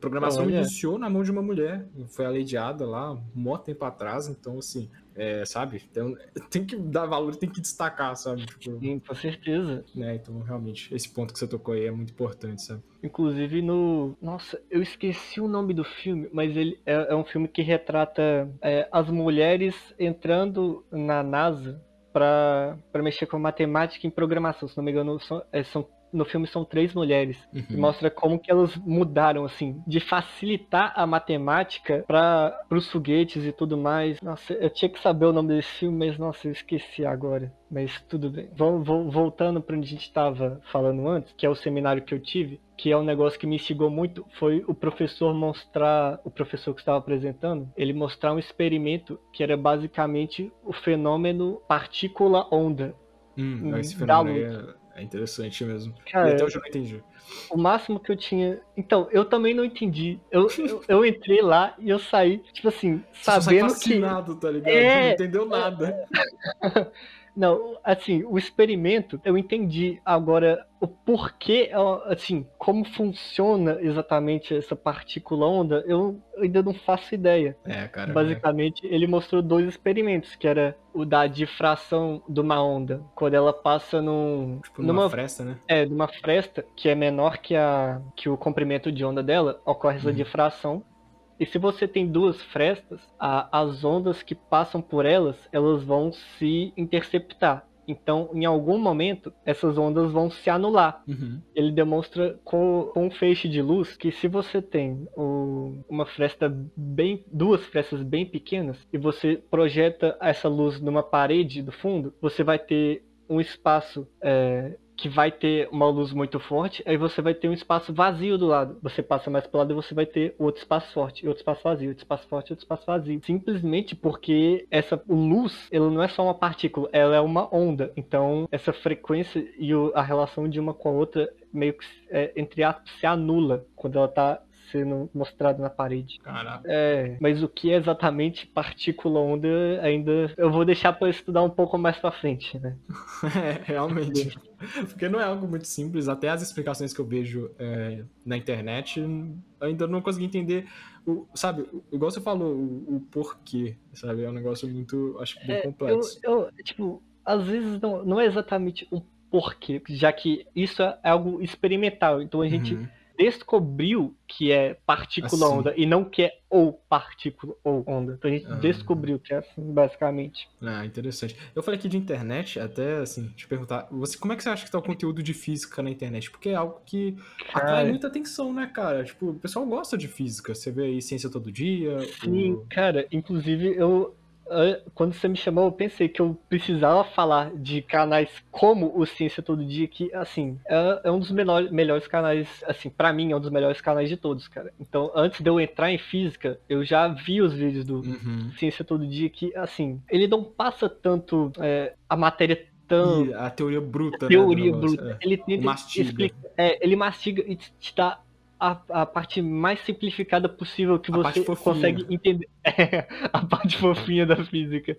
Programação Olha. iniciou na mão de uma mulher, foi aleidiada lá um mó tempo atrás, então assim, é, sabe? Então, [LAUGHS] tem que dar valor, tem que destacar, sabe? Tipo, Sim, com certeza. Né? Então, realmente, esse ponto que você tocou aí é muito importante, sabe? Inclusive no. Nossa, eu esqueci o nome do filme, mas ele é, é um filme que retrata é, as mulheres entrando na NASA para mexer com matemática e programação. Se não me engano, são, é, são no filme são três mulheres uhum. e mostra como que elas mudaram assim de facilitar a matemática para os foguetes e tudo mais. Nossa, eu tinha que saber o nome desse filme, mas nossa, eu esqueci agora. Mas tudo bem. Voltando para onde a gente estava falando antes, que é o seminário que eu tive, que é um negócio que me instigou muito, foi o professor mostrar, o professor que estava apresentando, ele mostrar um experimento que era basicamente o fenômeno partícula-onda. Hum, esse fenômeno é interessante mesmo. Cara, e até hoje eu não entendi. O máximo que eu tinha. Então, eu também não entendi. Eu, eu, eu entrei lá e eu saí, tipo assim, sabendo Você fascinado, que. tá ligado? É... Não entendeu nada. [LAUGHS] Não, assim, o experimento eu entendi. Agora, o porquê, assim, como funciona exatamente essa partícula onda, eu ainda não faço ideia. É, cara. Basicamente, é. ele mostrou dois experimentos, que era o da difração de uma onda, quando ela passa num, tipo, numa, numa fresta, né? É, numa fresta que é menor que a que o comprimento de onda dela, ocorre essa uhum. difração e se você tem duas frestas, a, as ondas que passam por elas, elas vão se interceptar. Então, em algum momento, essas ondas vão se anular. Uhum. Ele demonstra com, com, um feixe de luz que se você tem o, uma fresta bem, duas frestas bem pequenas e você projeta essa luz numa parede do fundo, você vai ter um espaço é, que vai ter uma luz muito forte, aí você vai ter um espaço vazio do lado. Você passa mais pro lado e você vai ter outro espaço forte, outro espaço vazio, outro espaço forte, outro espaço vazio. Simplesmente porque essa luz, ela não é só uma partícula, ela é uma onda. Então, essa frequência e a relação de uma com a outra meio que, é, entre aspas, se anula quando ela tá sendo mostrado na parede. Caraca. É, mas o que é exatamente partícula onda ainda eu vou deixar para estudar um pouco mais para frente, né? [LAUGHS] é, realmente. Porque não é algo muito simples, até as explicações que eu vejo é, na internet, ainda não consegui entender, o, sabe, igual você falou, o, o, porquê, sabe? É um negócio muito, acho bem é, complexo. Eu, eu, tipo, às vezes não, não é exatamente o porquê, já que isso é algo experimental, então a gente. Uhum descobriu que é partícula assim. onda e não que é ou partícula ou onda. Então a gente ah. descobriu que é assim, basicamente. Ah, interessante. Eu falei aqui de internet, até assim, te perguntar, você, como é que você acha que tá o conteúdo de física na internet? Porque é algo que cara... atrai muita atenção, né, cara? Tipo, o pessoal gosta de física. Você vê aí ciência todo dia. Sim, o... cara, inclusive eu quando você me chamou, eu pensei que eu precisava falar de canais como o Ciência Todo Dia, que, assim, é, é um dos menor, melhores canais, assim, para mim é um dos melhores canais de todos, cara. Então, antes de eu entrar em física, eu já vi os vídeos do uhum. Ciência Todo Dia, que, assim, ele não passa tanto é, a matéria tão... a teoria bruta, a teoria né, bruta. É. Ele tenta explicar, é, ele mastiga e te dá a, a parte mais simplificada possível que A você consegue entender. [LAUGHS] É, a parte fofinha da física.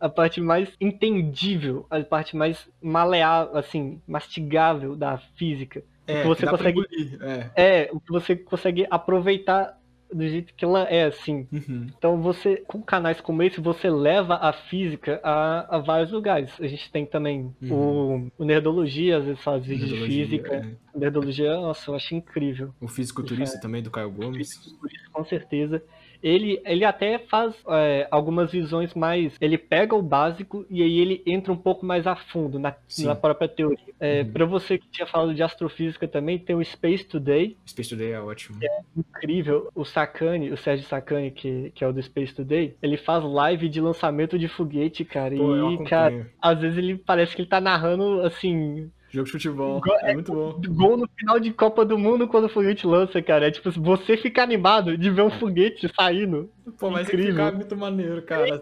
A parte mais entendível, a parte mais maleável, assim, mastigável da física. É, que você dá pra consegue- engolir, É. É, o que você consegue aproveitar do jeito que ela é, assim. Uhum. Então você, com canais como esse, você leva a física a, a vários lugares. A gente tem também o, o Nerdologia, às vezes faz vídeos de física. é. Nerdologia, nossa, eu acho incrível. O fisiculturista também, do Caio Gomes. Com certeza. Ele, ele até faz é, algumas visões mais. Ele pega o básico e aí ele entra um pouco mais a fundo na, na própria teoria. É, Uhum. Para você que tinha falado de astrofísica também, tem o Space Today, Space Today é ótimo. incrível. O Sakane, o Sérgio Sakane, que, que é o do Space Today, ele faz live de lançamento de foguete, cara. Pô, eu e, cara, às vezes ele parece que ele tá narrando, assim, Jogo de futebol. Igual- É muito bom. gol no final de Copa do Mundo quando o foguete lança, cara. É tipo, você fica animado de ver um foguete saindo. Pô, mas Incrível. incrível. muito maneiro, cara.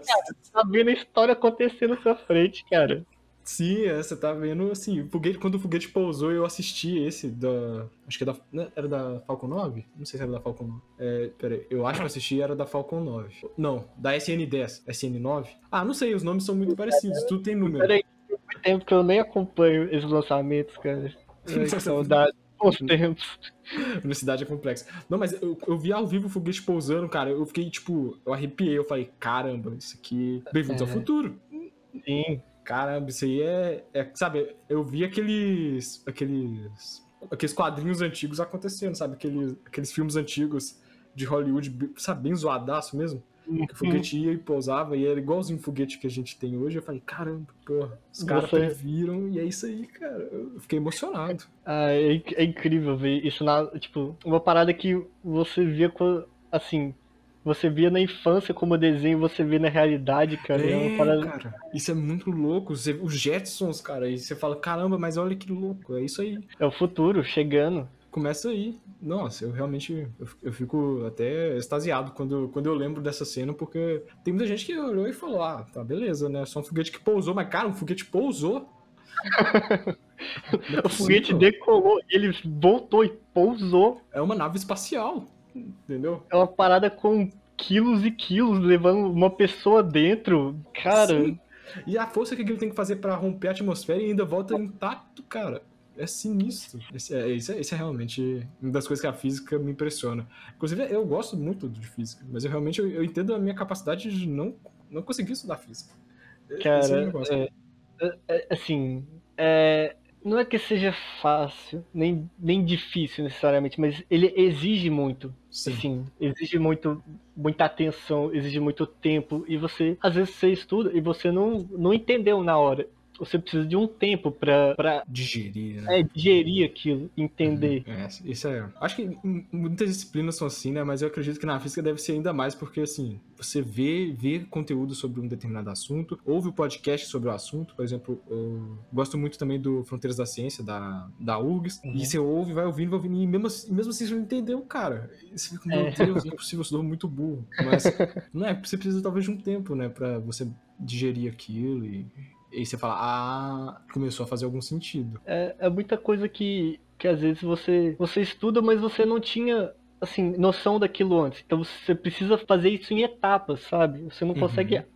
Tá vendo a história acontecer na sua frente, cara. Sim, é, você tá vendo, assim, o foguete, quando o foguete pousou, eu assisti esse da. Acho que é da. né, Era da Falcon 9? Não sei se era da Falcon 9. É, peraí, eu acho que eu assisti era da Falcon 9. Não, da SN10. SN9? Ah, não sei, os nomes são muito parecidos, tudo tem número. Peraí, muito tempo que eu nem acompanho esses lançamentos, cara. [LAUGHS] Saudade. Bons tempos. Universidade é complexa. Não, mas eu, eu vi ao vivo o foguete pousando, cara. Eu fiquei, tipo, eu arrepiei. Eu falei, caramba, isso aqui. Bem-vindos ao É. futuro. Sim. Caramba, isso aí é, é. Sabe, eu vi aqueles. aqueles. aqueles quadrinhos antigos acontecendo, sabe? Aqueles, aqueles filmes antigos de Hollywood, sabe, bem zoadaço mesmo. Que o foguete ia e pousava e era igualzinho o foguete que a gente tem hoje. Eu falei, caramba, porra, os caras Você- previram e é isso aí, cara. Eu fiquei emocionado. Ah, é, inc- é incrível ver isso na. Tipo, uma parada que você via. Assim. Você via na infância como desenho, você via na realidade, cara. É, É, parada. cara, isso é muito louco. Você- os Jetsons, cara, e você fala, caramba, mas olha que louco, é isso aí. É o futuro chegando. Começa aí. Nossa, eu realmente eu, fico até extasiado quando, quando eu lembro dessa cena, porque tem muita gente que olhou e falou: ah, tá, beleza, né? Só um foguete que pousou, mas cara, um foguete pousou. [LAUGHS] É O foguete decolou, ele voltou e pousou. É uma nave espacial, entendeu? É uma parada com quilos e quilos, levando uma pessoa dentro. Cara, Sim. E a força que ele tem que fazer pra romper a atmosfera e ainda volta intacto, cara. É sinistro. Esse é, isso, é, isso é realmente uma das coisas que a física me impressiona. Inclusive, eu gosto muito de física, mas eu realmente eu, eu entendo a minha capacidade de não, não conseguir estudar física. Esse é o cara, é- é- é- assim, é, não é que seja fácil, nem, nem difícil necessariamente, mas ele exige muito. Sim. Assim, exige muito, muita atenção, exige muito tempo, e você, às vezes você estuda e você não, não entendeu na hora. Você precisa de um tempo pra, pra Digerir, né? é, digerir aquilo, entender. É, isso é. Acho que muitas disciplinas são assim, né? Mas eu acredito que na física deve ser ainda mais, porque assim, você vê, vê conteúdo sobre um determinado assunto, ouve o podcast sobre o assunto, por exemplo, eu gosto muito também do Fronteiras da Ciência, da, da URGS, Uhum. e você ouve, vai ouvindo, vai ouvindo, e mesmo assim, mesmo assim você não entendeu, cara. E você fica, meu É. Deus, não é possível, eu sou muito burro. Mas [LAUGHS] não é, você precisa talvez de um tempo, né, pra você digerir aquilo e. E você fala, ah, começou a fazer algum sentido. É, é muita coisa que, que às vezes você, você estuda, mas você não tinha assim, noção daquilo antes. Então você precisa fazer isso em etapas, sabe? Você não Uhum. consegue é,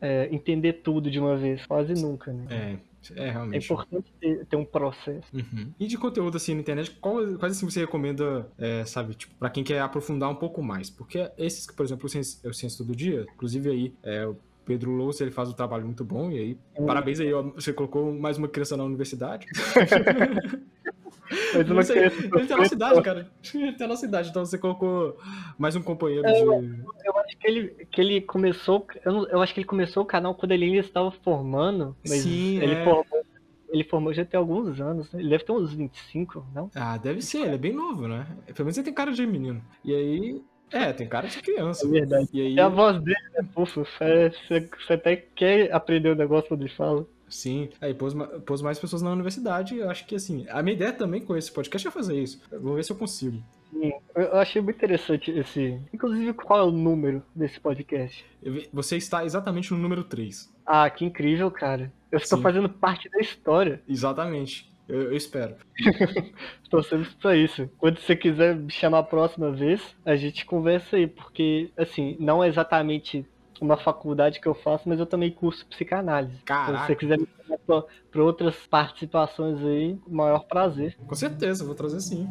é, entender tudo de uma vez, quase nunca, né? É, é É realmente. importante ter, ter um processo. Uhum. E de conteúdo assim na internet, qual, quais assim você recomenda, é, sabe, tipo, pra quem quer aprofundar um pouco mais? Porque esses, por exemplo, o Ciência, o Ciência Todo Dia, inclusive aí, é, Pedro Louça, ele faz um trabalho muito bom, e aí, Hum. parabéns aí, ó, você colocou mais uma criança na universidade. [LAUGHS] Mas Não sei, ele tem a nossa idade, cara. Ele tem a nossa idade, então você colocou mais um companheiro de... Eu acho que ele, que ele começou. Eu, não- eu acho que ele começou o canal quando ele ainda estava formando. Sim, ele é. formou. Ele formou já tem alguns anos, né? Ele deve ter uns 25, não? Ah, deve ser, ele é bem novo, né? Pelo menos ele tem cara de menino. E aí, é, tem cara de criança. É verdade. E aí, E a voz dele é fofa. é, Você, até quer aprender o negócio quando ele fala. Sim, aí pôs, pôs mais pessoas na universidade. Eu acho que assim, a minha ideia também com esse podcast é fazer isso. Eu vou ver se eu consigo. Sim, eu achei muito interessante esse. Inclusive, qual é o número desse podcast? Você está exatamente no número 3. Ah, que incrível, cara. Eu estou Sim. fazendo parte da história. Exatamente. Eu, eu espero. [LAUGHS] Torcemos pra isso. Quando você quiser me chamar a próxima vez, a gente conversa aí, porque, assim, não é exatamente uma faculdade que eu faço, mas eu também curso psicanálise. Caraca. Se você quiser me chamar pra outras participações aí, o maior prazer. Com certeza, vou trazer sim.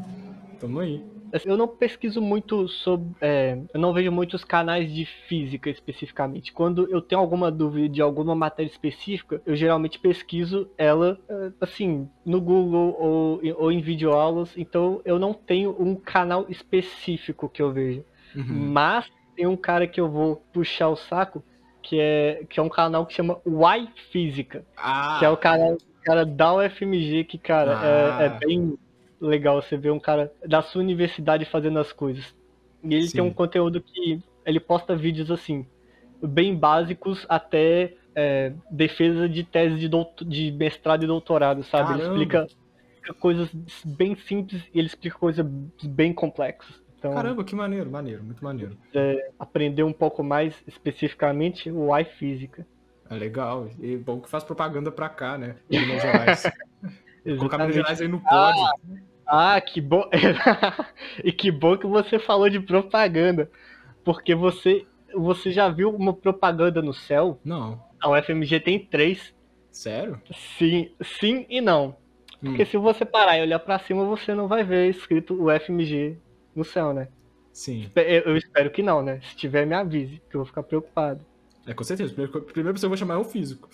Tamo aí. Eu não pesquiso muito sobre. é, eu não vejo muitos canais de física especificamente. Quando eu tenho alguma dúvida de alguma matéria específica, eu geralmente pesquiso ela é, assim no Google ou, em- ou em videoaulas. Então eu não tenho um canal específico que eu vejo. Uhum. Mas tem um cara que eu vou puxar o saco, que é, que é um canal que chama Why Física. Ah, Que é o cara, o cara da UFMG, que, cara, é, é Ah. bem legal você ver um cara da sua universidade fazendo as coisas. E ele Sim. tem um conteúdo que ele posta vídeos assim, bem básicos até é, defesa de tese de, douto- de mestrado e doutorado, sabe? Ele Caramba. explica, explica coisas bem simples e ele explica coisas bem complexas. Então, caramba, que maneiro, maneiro, muito maneiro. aprender um pouco mais especificamente o Why Física. É legal. E bom que faz propaganda pra cá, né? Minas Gerais. [LAUGHS] Colocar Minas. Gerais aí no pódio. Ah, que bom. [LAUGHS] e que bom que você falou de propaganda. Porque você, você já viu uma propaganda no céu? Não. A UFMG tem três. Sério? Sim, sim e não. Hum, Porque se você parar e olhar pra cima, você não vai ver escrito UFMG no céu, né? Sim. Eu, eu espero que não, né? Se tiver, me avise, que eu vou ficar preocupado. É, com certeza. Primeiro, primeira pessoa que eu vou chamar é o físico.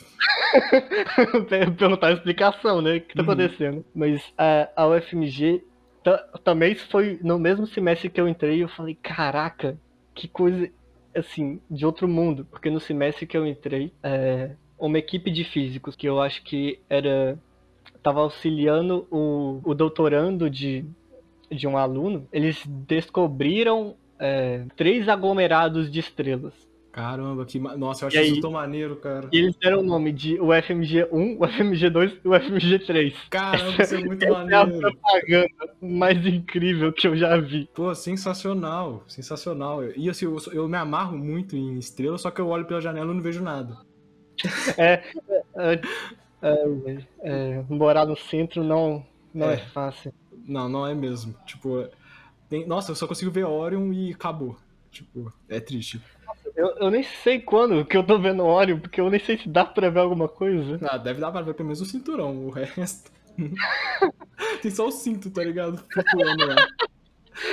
[LAUGHS] perguntar a explicação, né? O que tá Uhum. acontecendo? Mas a, a UFMG ta- também foi no mesmo semestre que eu entrei, eu falei, caraca, que coisa assim, de outro mundo. Porque no semestre que eu entrei, é, uma equipe de físicos que eu acho que era. tava auxiliando o, o doutorando de, de um aluno, eles descobriram é, três aglomerados de estrelas. Caramba, que. ma- Nossa, eu acho E aí? isso tão maneiro, cara. E eles deram o nome de UFMG1, UFMG2 e UFMG3. Caramba, isso é muito Essa é a maneiro. propaganda mais incrível que eu já vi. Pô, sensacional, sensacional. E assim, eu, eu me amarro muito em estrela, só que eu olho pela janela e não vejo nada. [LAUGHS] É, é, é, morar no centro não, não é. É. fácil. Não, não é mesmo. Tipo, tem- nossa, eu só consigo ver Orion e acabou. Tipo, é triste. Eu, eu nem sei quando que eu tô vendo óleo, porque eu nem sei se dá pra ver alguma coisa. Ah, deve dar pra ver pelo menos o cinturão, o resto. [LAUGHS] tem só o cinto, tá ligado? Flutuando lá.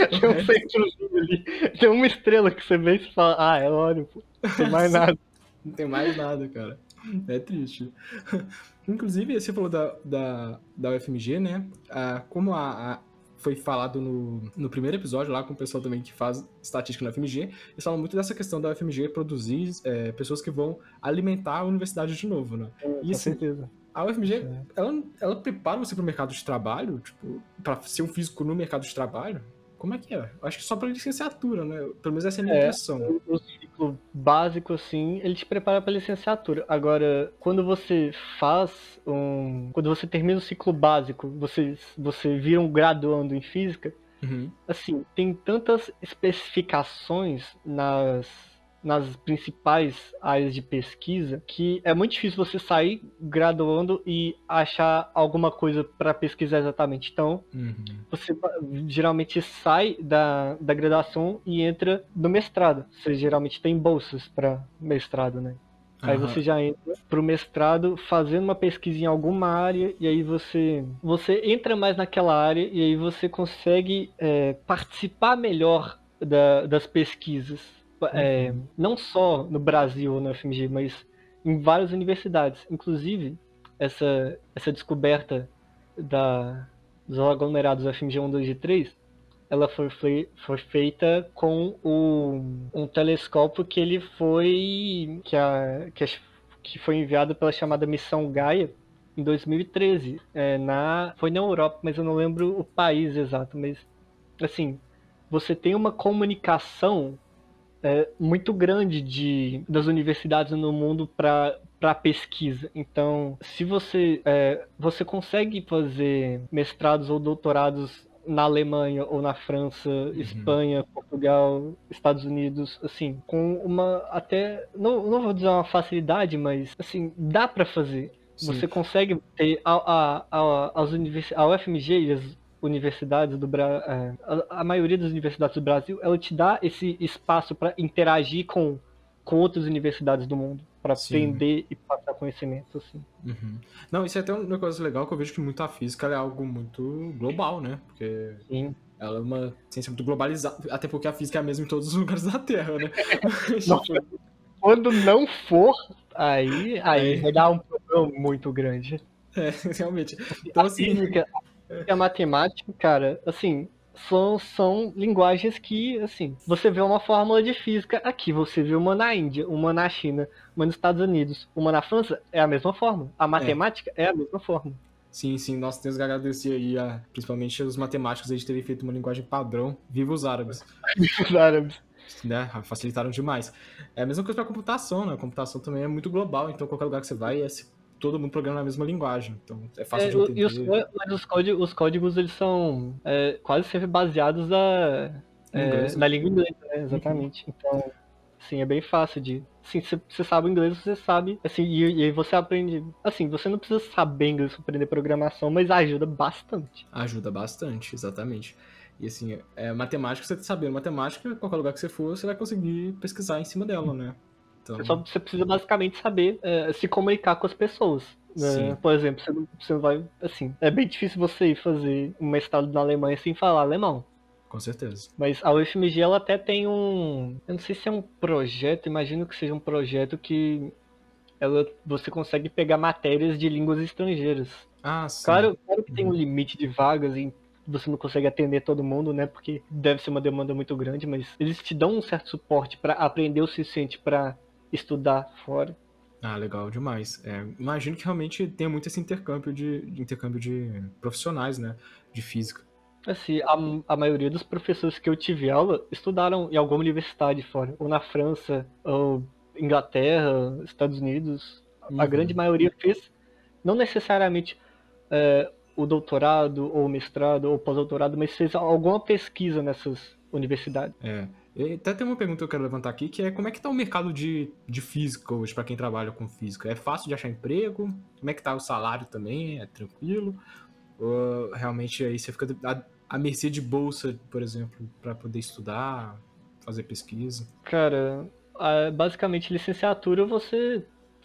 Tem um centrozinho ali. Tem uma estrela que você vê e você fala, ah, é óleo, pô. Não tem mais [LAUGHS] nada. Não tem mais nada, cara. É triste. [LAUGHS] Inclusive, você falou da, da, da UFMG, né? Ah, como a, a- foi falado no, no primeiro episódio lá com o pessoal também que faz estatística na UFMG, eles falam muito dessa questão da UFMG produzir é, pessoas que vão alimentar a universidade de novo, né? Com E assim, certeza. a UFMG, ela, ela prepara você para o mercado de trabalho, tipo, para ser um físico no mercado de trabalho? Como é que é? Acho que só para licenciatura, né? Pelo menos essa é a minha É. impressão. o ciclo básico, assim, ele te prepara para licenciatura. Agora, quando você faz um. Quando você termina o ciclo básico, você, você vira um graduando em física, Uhum. assim, tem tantas especificações nas, nas principais áreas de pesquisa que é muito difícil você sair graduando e achar alguma coisa para pesquisar exatamente. Então, Uhum. você geralmente sai da, da graduação e entra no mestrado. Você geralmente tem bolsas para mestrado, né? Aí Aham. você já entra pro mestrado fazendo uma pesquisa em alguma área e aí você você entra mais naquela área e aí você consegue é, participar melhor da- das pesquisas. É, não só no Brasil ou na FMG, mas em várias universidades. Inclusive, essa, essa descoberta da, dos aglomerados FMG 1, 2 e 3, ela foi, foi, foi feita com o, um telescópio que ele foi que, a, que, a- que foi enviado pela chamada missão Gaia em 2013 é, na foi na Europa mas eu não lembro o país exato mas assim você tem uma comunicação é, muito grande de, das universidades no mundo para para pesquisa. Então, se você é, você consegue fazer mestrados ou doutorados na Alemanha ou na França, Espanha, Portugal, Estados Unidos, assim, com uma até não, não vou dizer uma facilidade, mas assim, dá para fazer. Sim. Você consegue ter a, a, a, as univers... a UFMG e as universidades do Brasil, é, a, a, maioria das universidades do Brasil, ela te dá esse espaço para interagir com, com outras universidades do mundo, para aprender e passar conhecimento, assim. Uhum. Não, isso é até um negócio legal que eu vejo que muita física é algo muito global, né? Porque Sim. ela é uma ciência muito globalizada, até porque a física é a mesma em todos os [LAUGHS] lugares da Terra, né? [LAUGHS] Quando não for, aí, aí é. vai dar um problema muito grande. É, [LAUGHS] realmente. Então, a assim... física, a matemática, cara, assim, são, são linguagens que, assim, você vê uma fórmula de física aqui, você vê uma na Índia, uma na China, uma nos Estados Unidos, uma na França, é a mesma fórmula. A matemática é, é a mesma fórmula. Sim, sim, nós temos que agradecer aí, a, principalmente os matemáticos, de terem feito uma linguagem padrão. Viva os árabes. Viva [LAUGHS] os árabes. Né, facilitaram demais. É a mesma coisa para a computação, né? A computação também é muito global, então qualquer lugar que você vai, é, todo mundo programa na mesma linguagem. Então é fácil é, de entender. E os, os, códigos, os códigos eles são é, quase sempre baseados na, é, na língua inglesa, né? Exatamente. Uhum. Então, sim, é bem fácil de. Sim, se você sabe inglês, você sabe. Assim, e, e você aprende. Assim, você não precisa saber inglês para aprender programação, mas ajuda bastante. Ajuda bastante, exatamente. E assim, é, matemática, você sabendo matemática, qualquer lugar que você for, você vai conseguir pesquisar em cima dela, né? Então... Só, você precisa basicamente saber é, se comunicar com as pessoas. Né? Por exemplo, você não, você não vai. Assim, é bem difícil você ir fazer um mestrado na Alemanha sem falar alemão. Com certeza. Mas a UFMG ela até tem um. Eu não sei se é um projeto, imagino que seja um projeto que ela, você consegue pegar matérias de línguas estrangeiras. Ah, sim. Claro, claro que tem um uhum. limite de vagas e você não consegue atender todo mundo, né? Porque deve ser uma demanda muito grande, mas eles te dão um certo suporte para aprender o suficiente para estudar fora. Ah, legal demais. É, imagino que realmente tenha muito esse intercâmbio de, de, intercâmbio de profissionais, né? De física. Assim, a, a maioria dos professores que eu tive aula estudaram em alguma universidade fora, ou na França, ou Inglaterra, Estados Unidos. Uhum. A grande maioria fez, não necessariamente é, o doutorado, ou mestrado, ou pós-doutorado, mas fez alguma pesquisa nessas universidades. É. Até tem uma pergunta que eu quero levantar aqui, que é como é que tá o mercado de, de física hoje para quem trabalha com física? É fácil de achar emprego? Como é que tá o salário também? É tranquilo? Ou realmente aí você fica à, à mercê de bolsa, por exemplo, para poder estudar, fazer pesquisa? Cara, basicamente licenciatura você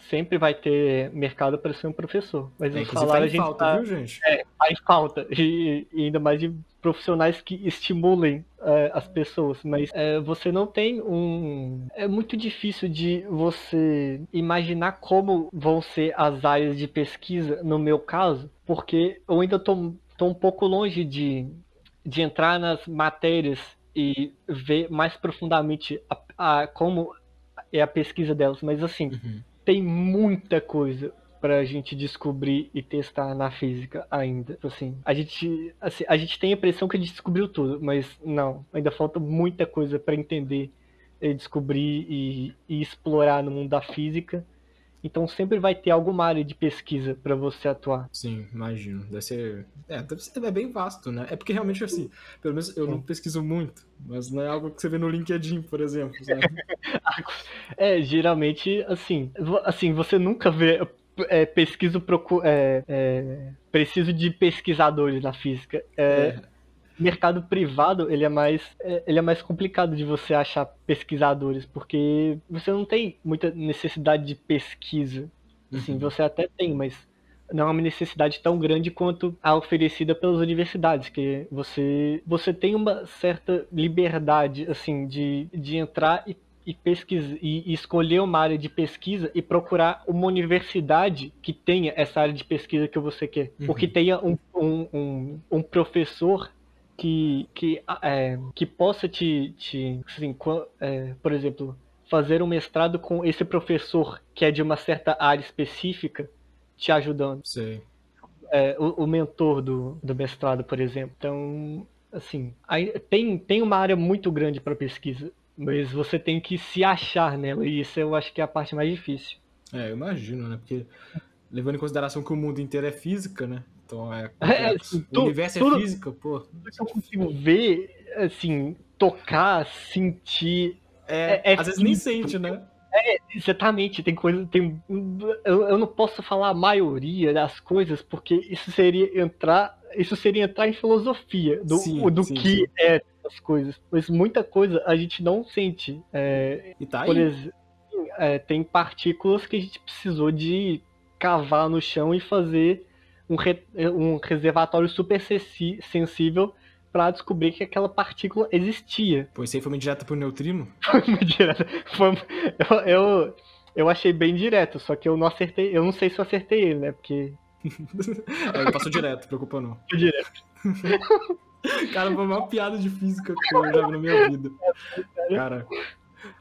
sempre vai ter mercado para ser um professor. Mas é, o salário tá a gente falta, tá... viu, gente? É, em falta. E, e, ainda mais de profissionais que estimulem é, as pessoas. Mas é, você não tem um. É muito difícil de você imaginar como vão ser as áreas de pesquisa, no meu caso, porque eu ainda tô um pouco longe de, de entrar nas matérias e ver mais profundamente a, a como é a pesquisa delas. Mas assim. Uhum tem muita coisa pra gente descobrir e testar na física ainda. Assim, a gente, assim, a gente tem a impressão que a gente descobriu tudo, mas não, ainda falta muita coisa para entender, e descobrir e, e, explorar no mundo da física. Então sempre vai ter alguma área de pesquisa para você atuar. Sim, imagino. Deve ser. É, deve ser é bem vasto, né? É porque realmente assim, pelo menos eu não pesquiso muito, mas não é algo que você vê no LinkedIn, por exemplo. [LAUGHS] é, geralmente, assim, assim, você nunca vê. É, pesquiso procu é, é, preciso de pesquisadores na física. É, é mercado privado ele é mais é, ele é mais complicado de você achar pesquisadores porque você não tem muita necessidade de pesquisa assim uhum. você até tem mas não é uma necessidade tão grande quanto a oferecida pelas universidades que você você tem uma certa liberdade assim de, de entrar e e, pesquisa, e escolher uma área de pesquisa e procurar uma universidade que tenha essa área de pesquisa que você quer. Uhum. Ou que tenha um, um, um, um professor que, que, é, que possa te, te assim, é, por exemplo, fazer um mestrado com esse professor que é de uma certa área específica te ajudando. É, o, o, mentor do, do mestrado, por exemplo. Então, assim, tem, tem uma área muito grande para pesquisa, mas você tem que se achar nela, e isso eu acho que é a parte mais difícil. É, eu imagino, né? Porque levando em consideração que o mundo inteiro é física, né? Então é. [LAUGHS] é assim, o universo é tudo, é física, pô. Tudo que eu consigo ver, assim, tocar, sentir. É, é, é às vezes nem sente, né? É, exatamente, tem coisa. Tem, eu, eu não posso falar a maioria das coisas, porque isso seria entrar. Isso seria entrar em filosofia do, Sim, do sim, que sim. é as coisas. Mas muita coisa a gente não sente. É, E tá aí. por exemplo, é, tem partículas que a gente precisou de cavar no chão e fazer um, re- um reservatório super sensível para descobrir que aquela partícula existia. Pô, isso aí foi uma indireta pro neutrino? [LAUGHS] Foi uma direta- foi eu, eu, eu achei bem direto, só que eu não acertei. Eu não sei se eu acertei ele, né? Porque. [LAUGHS] É, ele passou direto, preocupa não. Direto. [LAUGHS] [LAUGHS] Cara, foi a maior piada de física que eu já vi na minha vida. Cara,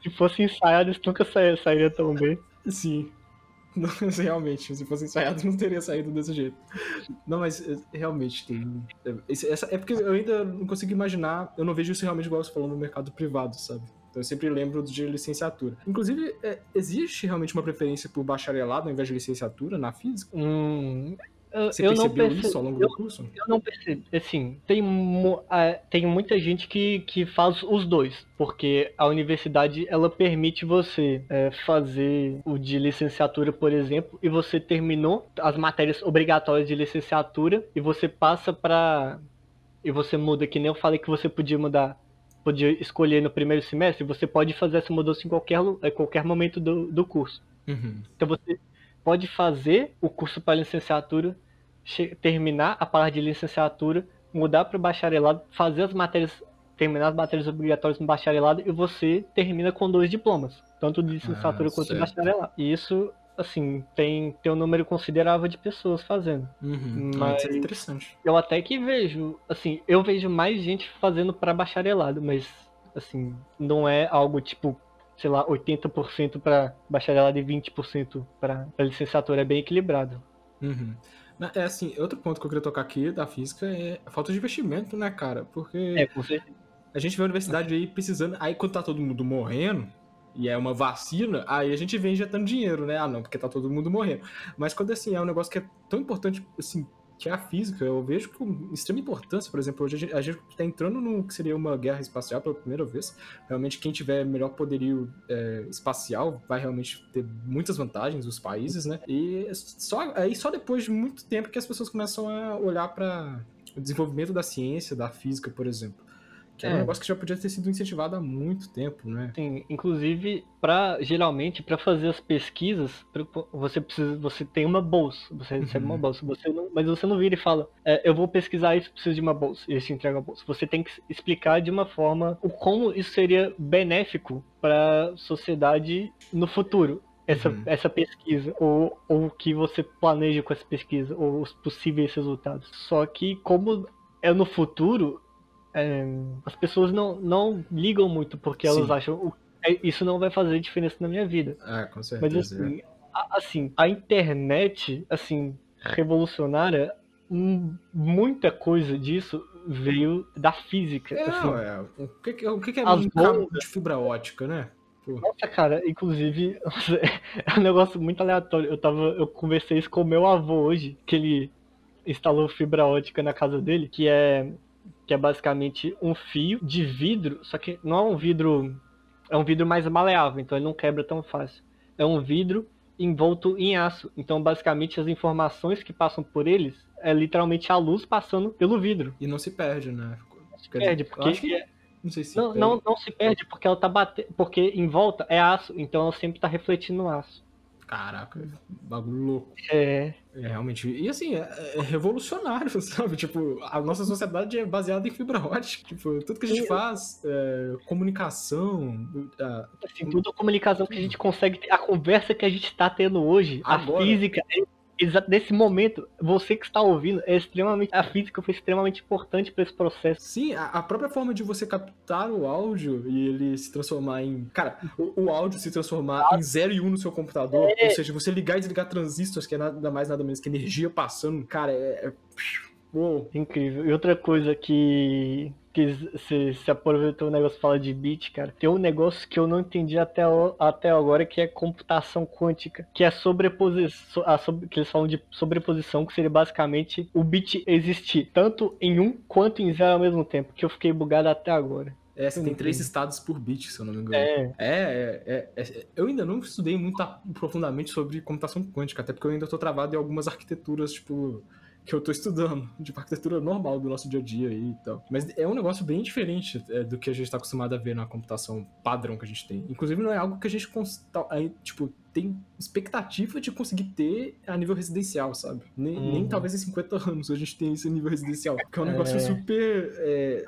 Se fosse ensaiado, isso nunca sa- sairia tão bem. sim. [LAUGHS] Não, realmente, se fosse ensaiado, não teria saído desse jeito. Não, mas é, realmente tem. é, esse- essa, é porque eu ainda não consigo imaginar, eu não vejo isso realmente igual você falou no mercado privado, sabe? Então eu sempre lembro de licenciatura. Inclusive, é, existe realmente uma preferência por bacharelado ao invés de licenciatura na física? Hum, eu, Você eu não percebeu percebi. isso ao longo do curso? Eu não percebo. Assim, tem, tem muita gente que, que faz os dois, porque a universidade ela permite você é, fazer o de licenciatura, por exemplo, e você terminou as matérias obrigatórias de licenciatura e você passa para e você muda, que nem eu falei que você podia mudar, podia escolher no primeiro semestre, você pode fazer essa mudança em qualquer, em qualquer momento do, do curso. Uhum. Então você pode fazer o curso para licenciatura, terminar a parte de licenciatura, mudar para o bacharelado, fazer as matérias, terminar as matérias obrigatórias no bacharelado e você termina com dois diplomas, tanto de licenciatura Ah, quanto de certo. bacharelado. E isso, assim, tem, tem um número considerável de pessoas fazendo. Uhum. Ah, Mas- isso é interessante. Eu até que vejo, assim, eu vejo mais gente fazendo para bacharelado, mas, assim, não é algo tipo, sei lá, 80% para bacharelado e 20% para licenciatura. É bem equilibrado. Uhum. É assim, outro ponto que eu queria tocar aqui da física é a falta de investimento, né, cara? Porque É, com certeza. a gente vê a universidade aí precisando. Aí quando tá todo mundo morrendo, e é uma vacina, aí a gente vem injetando dinheiro, né? Ah, não, porque tá todo mundo morrendo. Mas quando assim, é um negócio que é tão importante, assim, que é a física, eu vejo com extrema importância, por exemplo, hoje a gente, a gente tá entrando no que seria uma guerra espacial pela primeira vez. Realmente, quem tiver melhor poderio é, espacial vai realmente ter muitas vantagens, os países, né? E só, aí só depois de muito tempo que as pessoas começam a olhar para o desenvolvimento da ciência, da física, por exemplo. Que é, um É. negócio que já podia ter sido incentivado há muito tempo, né? Sim, inclusive, para geralmente, para fazer as pesquisas, pra- você precisa, você tem uma bolsa, você recebe Uhum. uma bolsa, você não, mas você não vira e fala, é, eu vou pesquisar isso, preciso de uma bolsa, e eles te entregam a bolsa. Você tem que explicar de uma forma o como isso seria benéfico para a sociedade no futuro. Essa, Uhum. essa pesquisa, ou, ou o que você planeja com essa pesquisa, ou os possíveis resultados. Só que, como é no futuro, é, as pessoas não, não ligam muito porque elas Sim. acham "O- é, isso não vai fazer diferença na minha vida. Ah, com Mas certeza. assim, a, assim, a internet, assim, revolucionária, hum, muita coisa disso veio da física. É, assim. é. O que, que- o que que é As um cabo de fibra ótica, né? Pô. Nossa, cara, inclusive, [LAUGHS] é um negócio muito aleatório. Eu tava, eu conversei isso com o meu avô hoje, que ele instalou fibra ótica na casa dele, que é que é basicamente um fio de vidro, só que não é um vidro, é um vidro mais maleável, então ele não quebra tão fácil. É um vidro envolto em aço. Então, basicamente, as informações que passam por eles é literalmente a luz passando pelo vidro. E não se perde, né? Se Quer perde, porque que- Não sei se não, perde. não, não se perde porque ela tá batendo, porque em volta é aço, então ela sempre tá refletindo no aço. Caraca, bagulho louco. É, É, realmente. E assim, é, é revolucionário, [LAUGHS] sabe? Tipo, a nossa sociedade é baseada em fibra ótica. Tipo, tudo que a gente Sim. faz, é, comunicação, a- assim, toda a comunicação que a gente consegue ter, a conversa que a gente tá tendo hoje, Agora. a física, é, exa- nesse momento, você que está ouvindo, é extremamente, a física foi extremamente importante para esse processo. Sim, a, a própria forma de você captar o áudio e ele se transformar em. Cara, o, o áudio se transformar em 0 e 1 um no seu computador, É. ou seja, você ligar e desligar transistores, que é nada mais nada menos que energia passando, cara, é. é... Uou. Incrível. E outra coisa que que se, se aproveitou o negócio fala de bit, cara. Tem um negócio que eu não entendi até, o- até agora que é computação quântica, que é sobreposição, a sob- que eles falam de sobreposição, que seria basicamente o bit existir tanto em um quanto em zero ao mesmo tempo, que eu fiquei bugado até agora. É, você tem três estados por bit, se eu não me engano. É. É, é, é, Eu ainda não estudei muito profundamente sobre computação quântica, até porque eu ainda estou travado em algumas arquiteturas, tipo, que eu tô estudando, de arquitetura normal do nosso dia a dia aí e tal. Mas é um negócio bem diferente é, do que a gente tá acostumado a ver na computação padrão que a gente tem. Inclusive, não é algo que a gente, tipo, tem expectativa de conseguir ter a nível residencial, sabe? Nem, uhum. nem talvez em 50 anos a gente tenha esse nível residencial. Que é um negócio é... super é,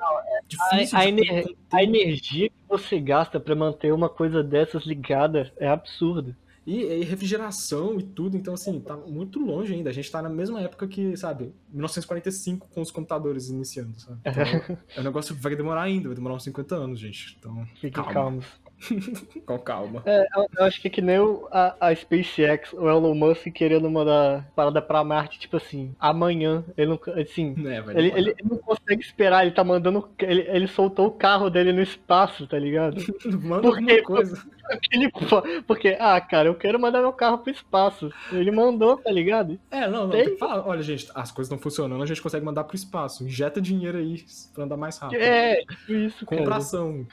difícil. A, a, ener a energia que você gasta para manter uma coisa dessas ligada é absurda. E, e, refrigeração e tudo, então assim, tá muito longe ainda. A gente tá na mesma época que, sabe, 1945 com os computadores iniciando, sabe? Então, [LAUGHS] é um negócio que vai demorar ainda, vai demorar uns 50 anos, gente. Então, Fiquem calma. calmos. [LAUGHS] Com calma. É, eu acho que é que nem a, a SpaceX, o Elon Musk querendo mandar parada pra Marte, tipo assim, amanhã. Ele não, assim, é, ele, ele, não consegue esperar, ele tá mandando. Ele, ele soltou o carro dele no espaço, tá ligado? [LAUGHS] Manda porque, coisa. [LAUGHS] Ele, porque, ah, cara, eu quero mandar meu carro pro espaço. Ele mandou, tá ligado? É, não, não, tem que falar. Olha, gente, as coisas estão funcionando, a gente consegue mandar pro espaço. Injeta dinheiro aí pra andar mais rápido. É, isso, Compração.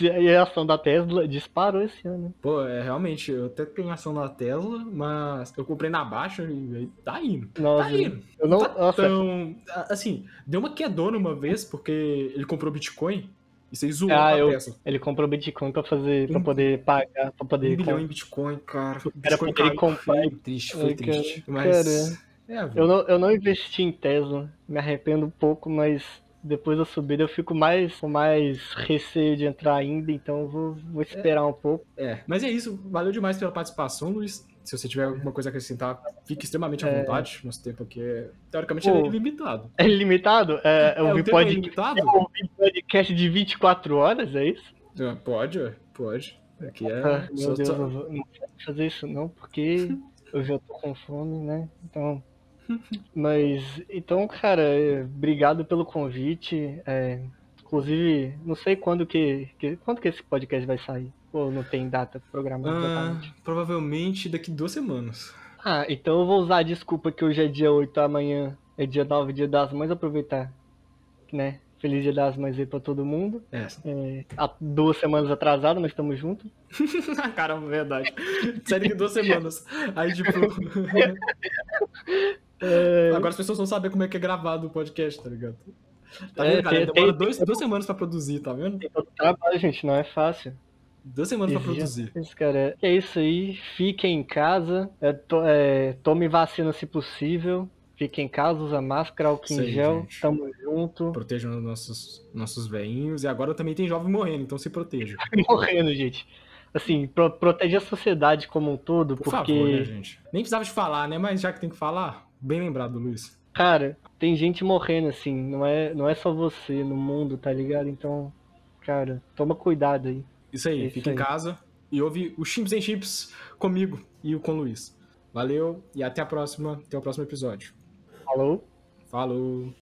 e a ação da Tesla disparou esse ano. Pô, é, realmente, eu até tenho ação da Tesla, mas eu comprei na baixa e tá indo. Nossa, tá indo. Eu não, tá tão... Assim, deu uma quedona uma vez, porque ele comprou Bitcoin, e você zoou ah, eu, peça. Ele comprou Bitcoin pra fazer, pra poder pagar, pra poder... Um bilhão em Bitcoin, cara. Era pra poder comprar. Foi triste, foi triste. Mas... É, eu, não, eu não investi em Tesla, me arrependo um pouco, mas depois da subida eu fico mais com mais receio de entrar ainda, então eu vou, vou esperar é, um pouco. É, mas é isso. Valeu demais pela participação, Luiz. Se você tiver alguma coisa a acrescentar, fique extremamente à é... vontade. Nosso tempo aqui é, teoricamente, Pô, é limitado. É limitado? É, eu, é, vi pod... é limitado? eu ouvi podcast de 24 horas, é isso? É, pode, pode. Aqui é. Ah, meu Deus, eu vou... não vou fazer isso não, porque [LAUGHS] eu já tô com fome, né? Então. Mas, então, cara, obrigado pelo convite. É, inclusive, não sei quando que, que, quando que esse podcast vai sair. Ou não tem data programada? Ah, provavelmente daqui duas semanas. Ah, então eu vou usar a desculpa que hoje é dia 8, amanhã é dia 9, dia das mães, aproveitar, né? Feliz Dia das Mães aí pra todo mundo. É. é há duas semanas atrasado, mas estamos juntos. [LAUGHS] Caramba, verdade. Série de duas semanas. Aí, tipo. [LAUGHS] É... Agora as pessoas vão saber como é que é gravado o podcast, tá ligado? Tá é, vendo, cara? Tem, Demora tem, dois, tem... duas semanas pra produzir, tá vendo? Tem todo trabalho, gente, não é fácil. Duas semanas pra produzir. Isso, cara. É isso aí. Fiquem em casa. É, to, é, tome vacina se possível. Fiquem em casa, usa máscara, álcool em gel. Gente. Tamo junto. Protejam nossos, nossos veinhos. E agora também tem jovem morrendo, então se proteja. [LAUGHS] morrendo, gente assim, pro, proteger a sociedade como um todo, Por porque... favor, né, gente? Nem precisava de falar, né? Mas já que tem que falar, bem lembrado, Luiz. Cara, tem gente morrendo, assim, não é, não é só você no mundo, tá ligado? Então, cara, toma cuidado aí. Isso aí, é fica em casa e ouve o Chimps em Chips comigo e com o Luiz. Valeu e até a próxima, até o próximo episódio. Falou. Falou.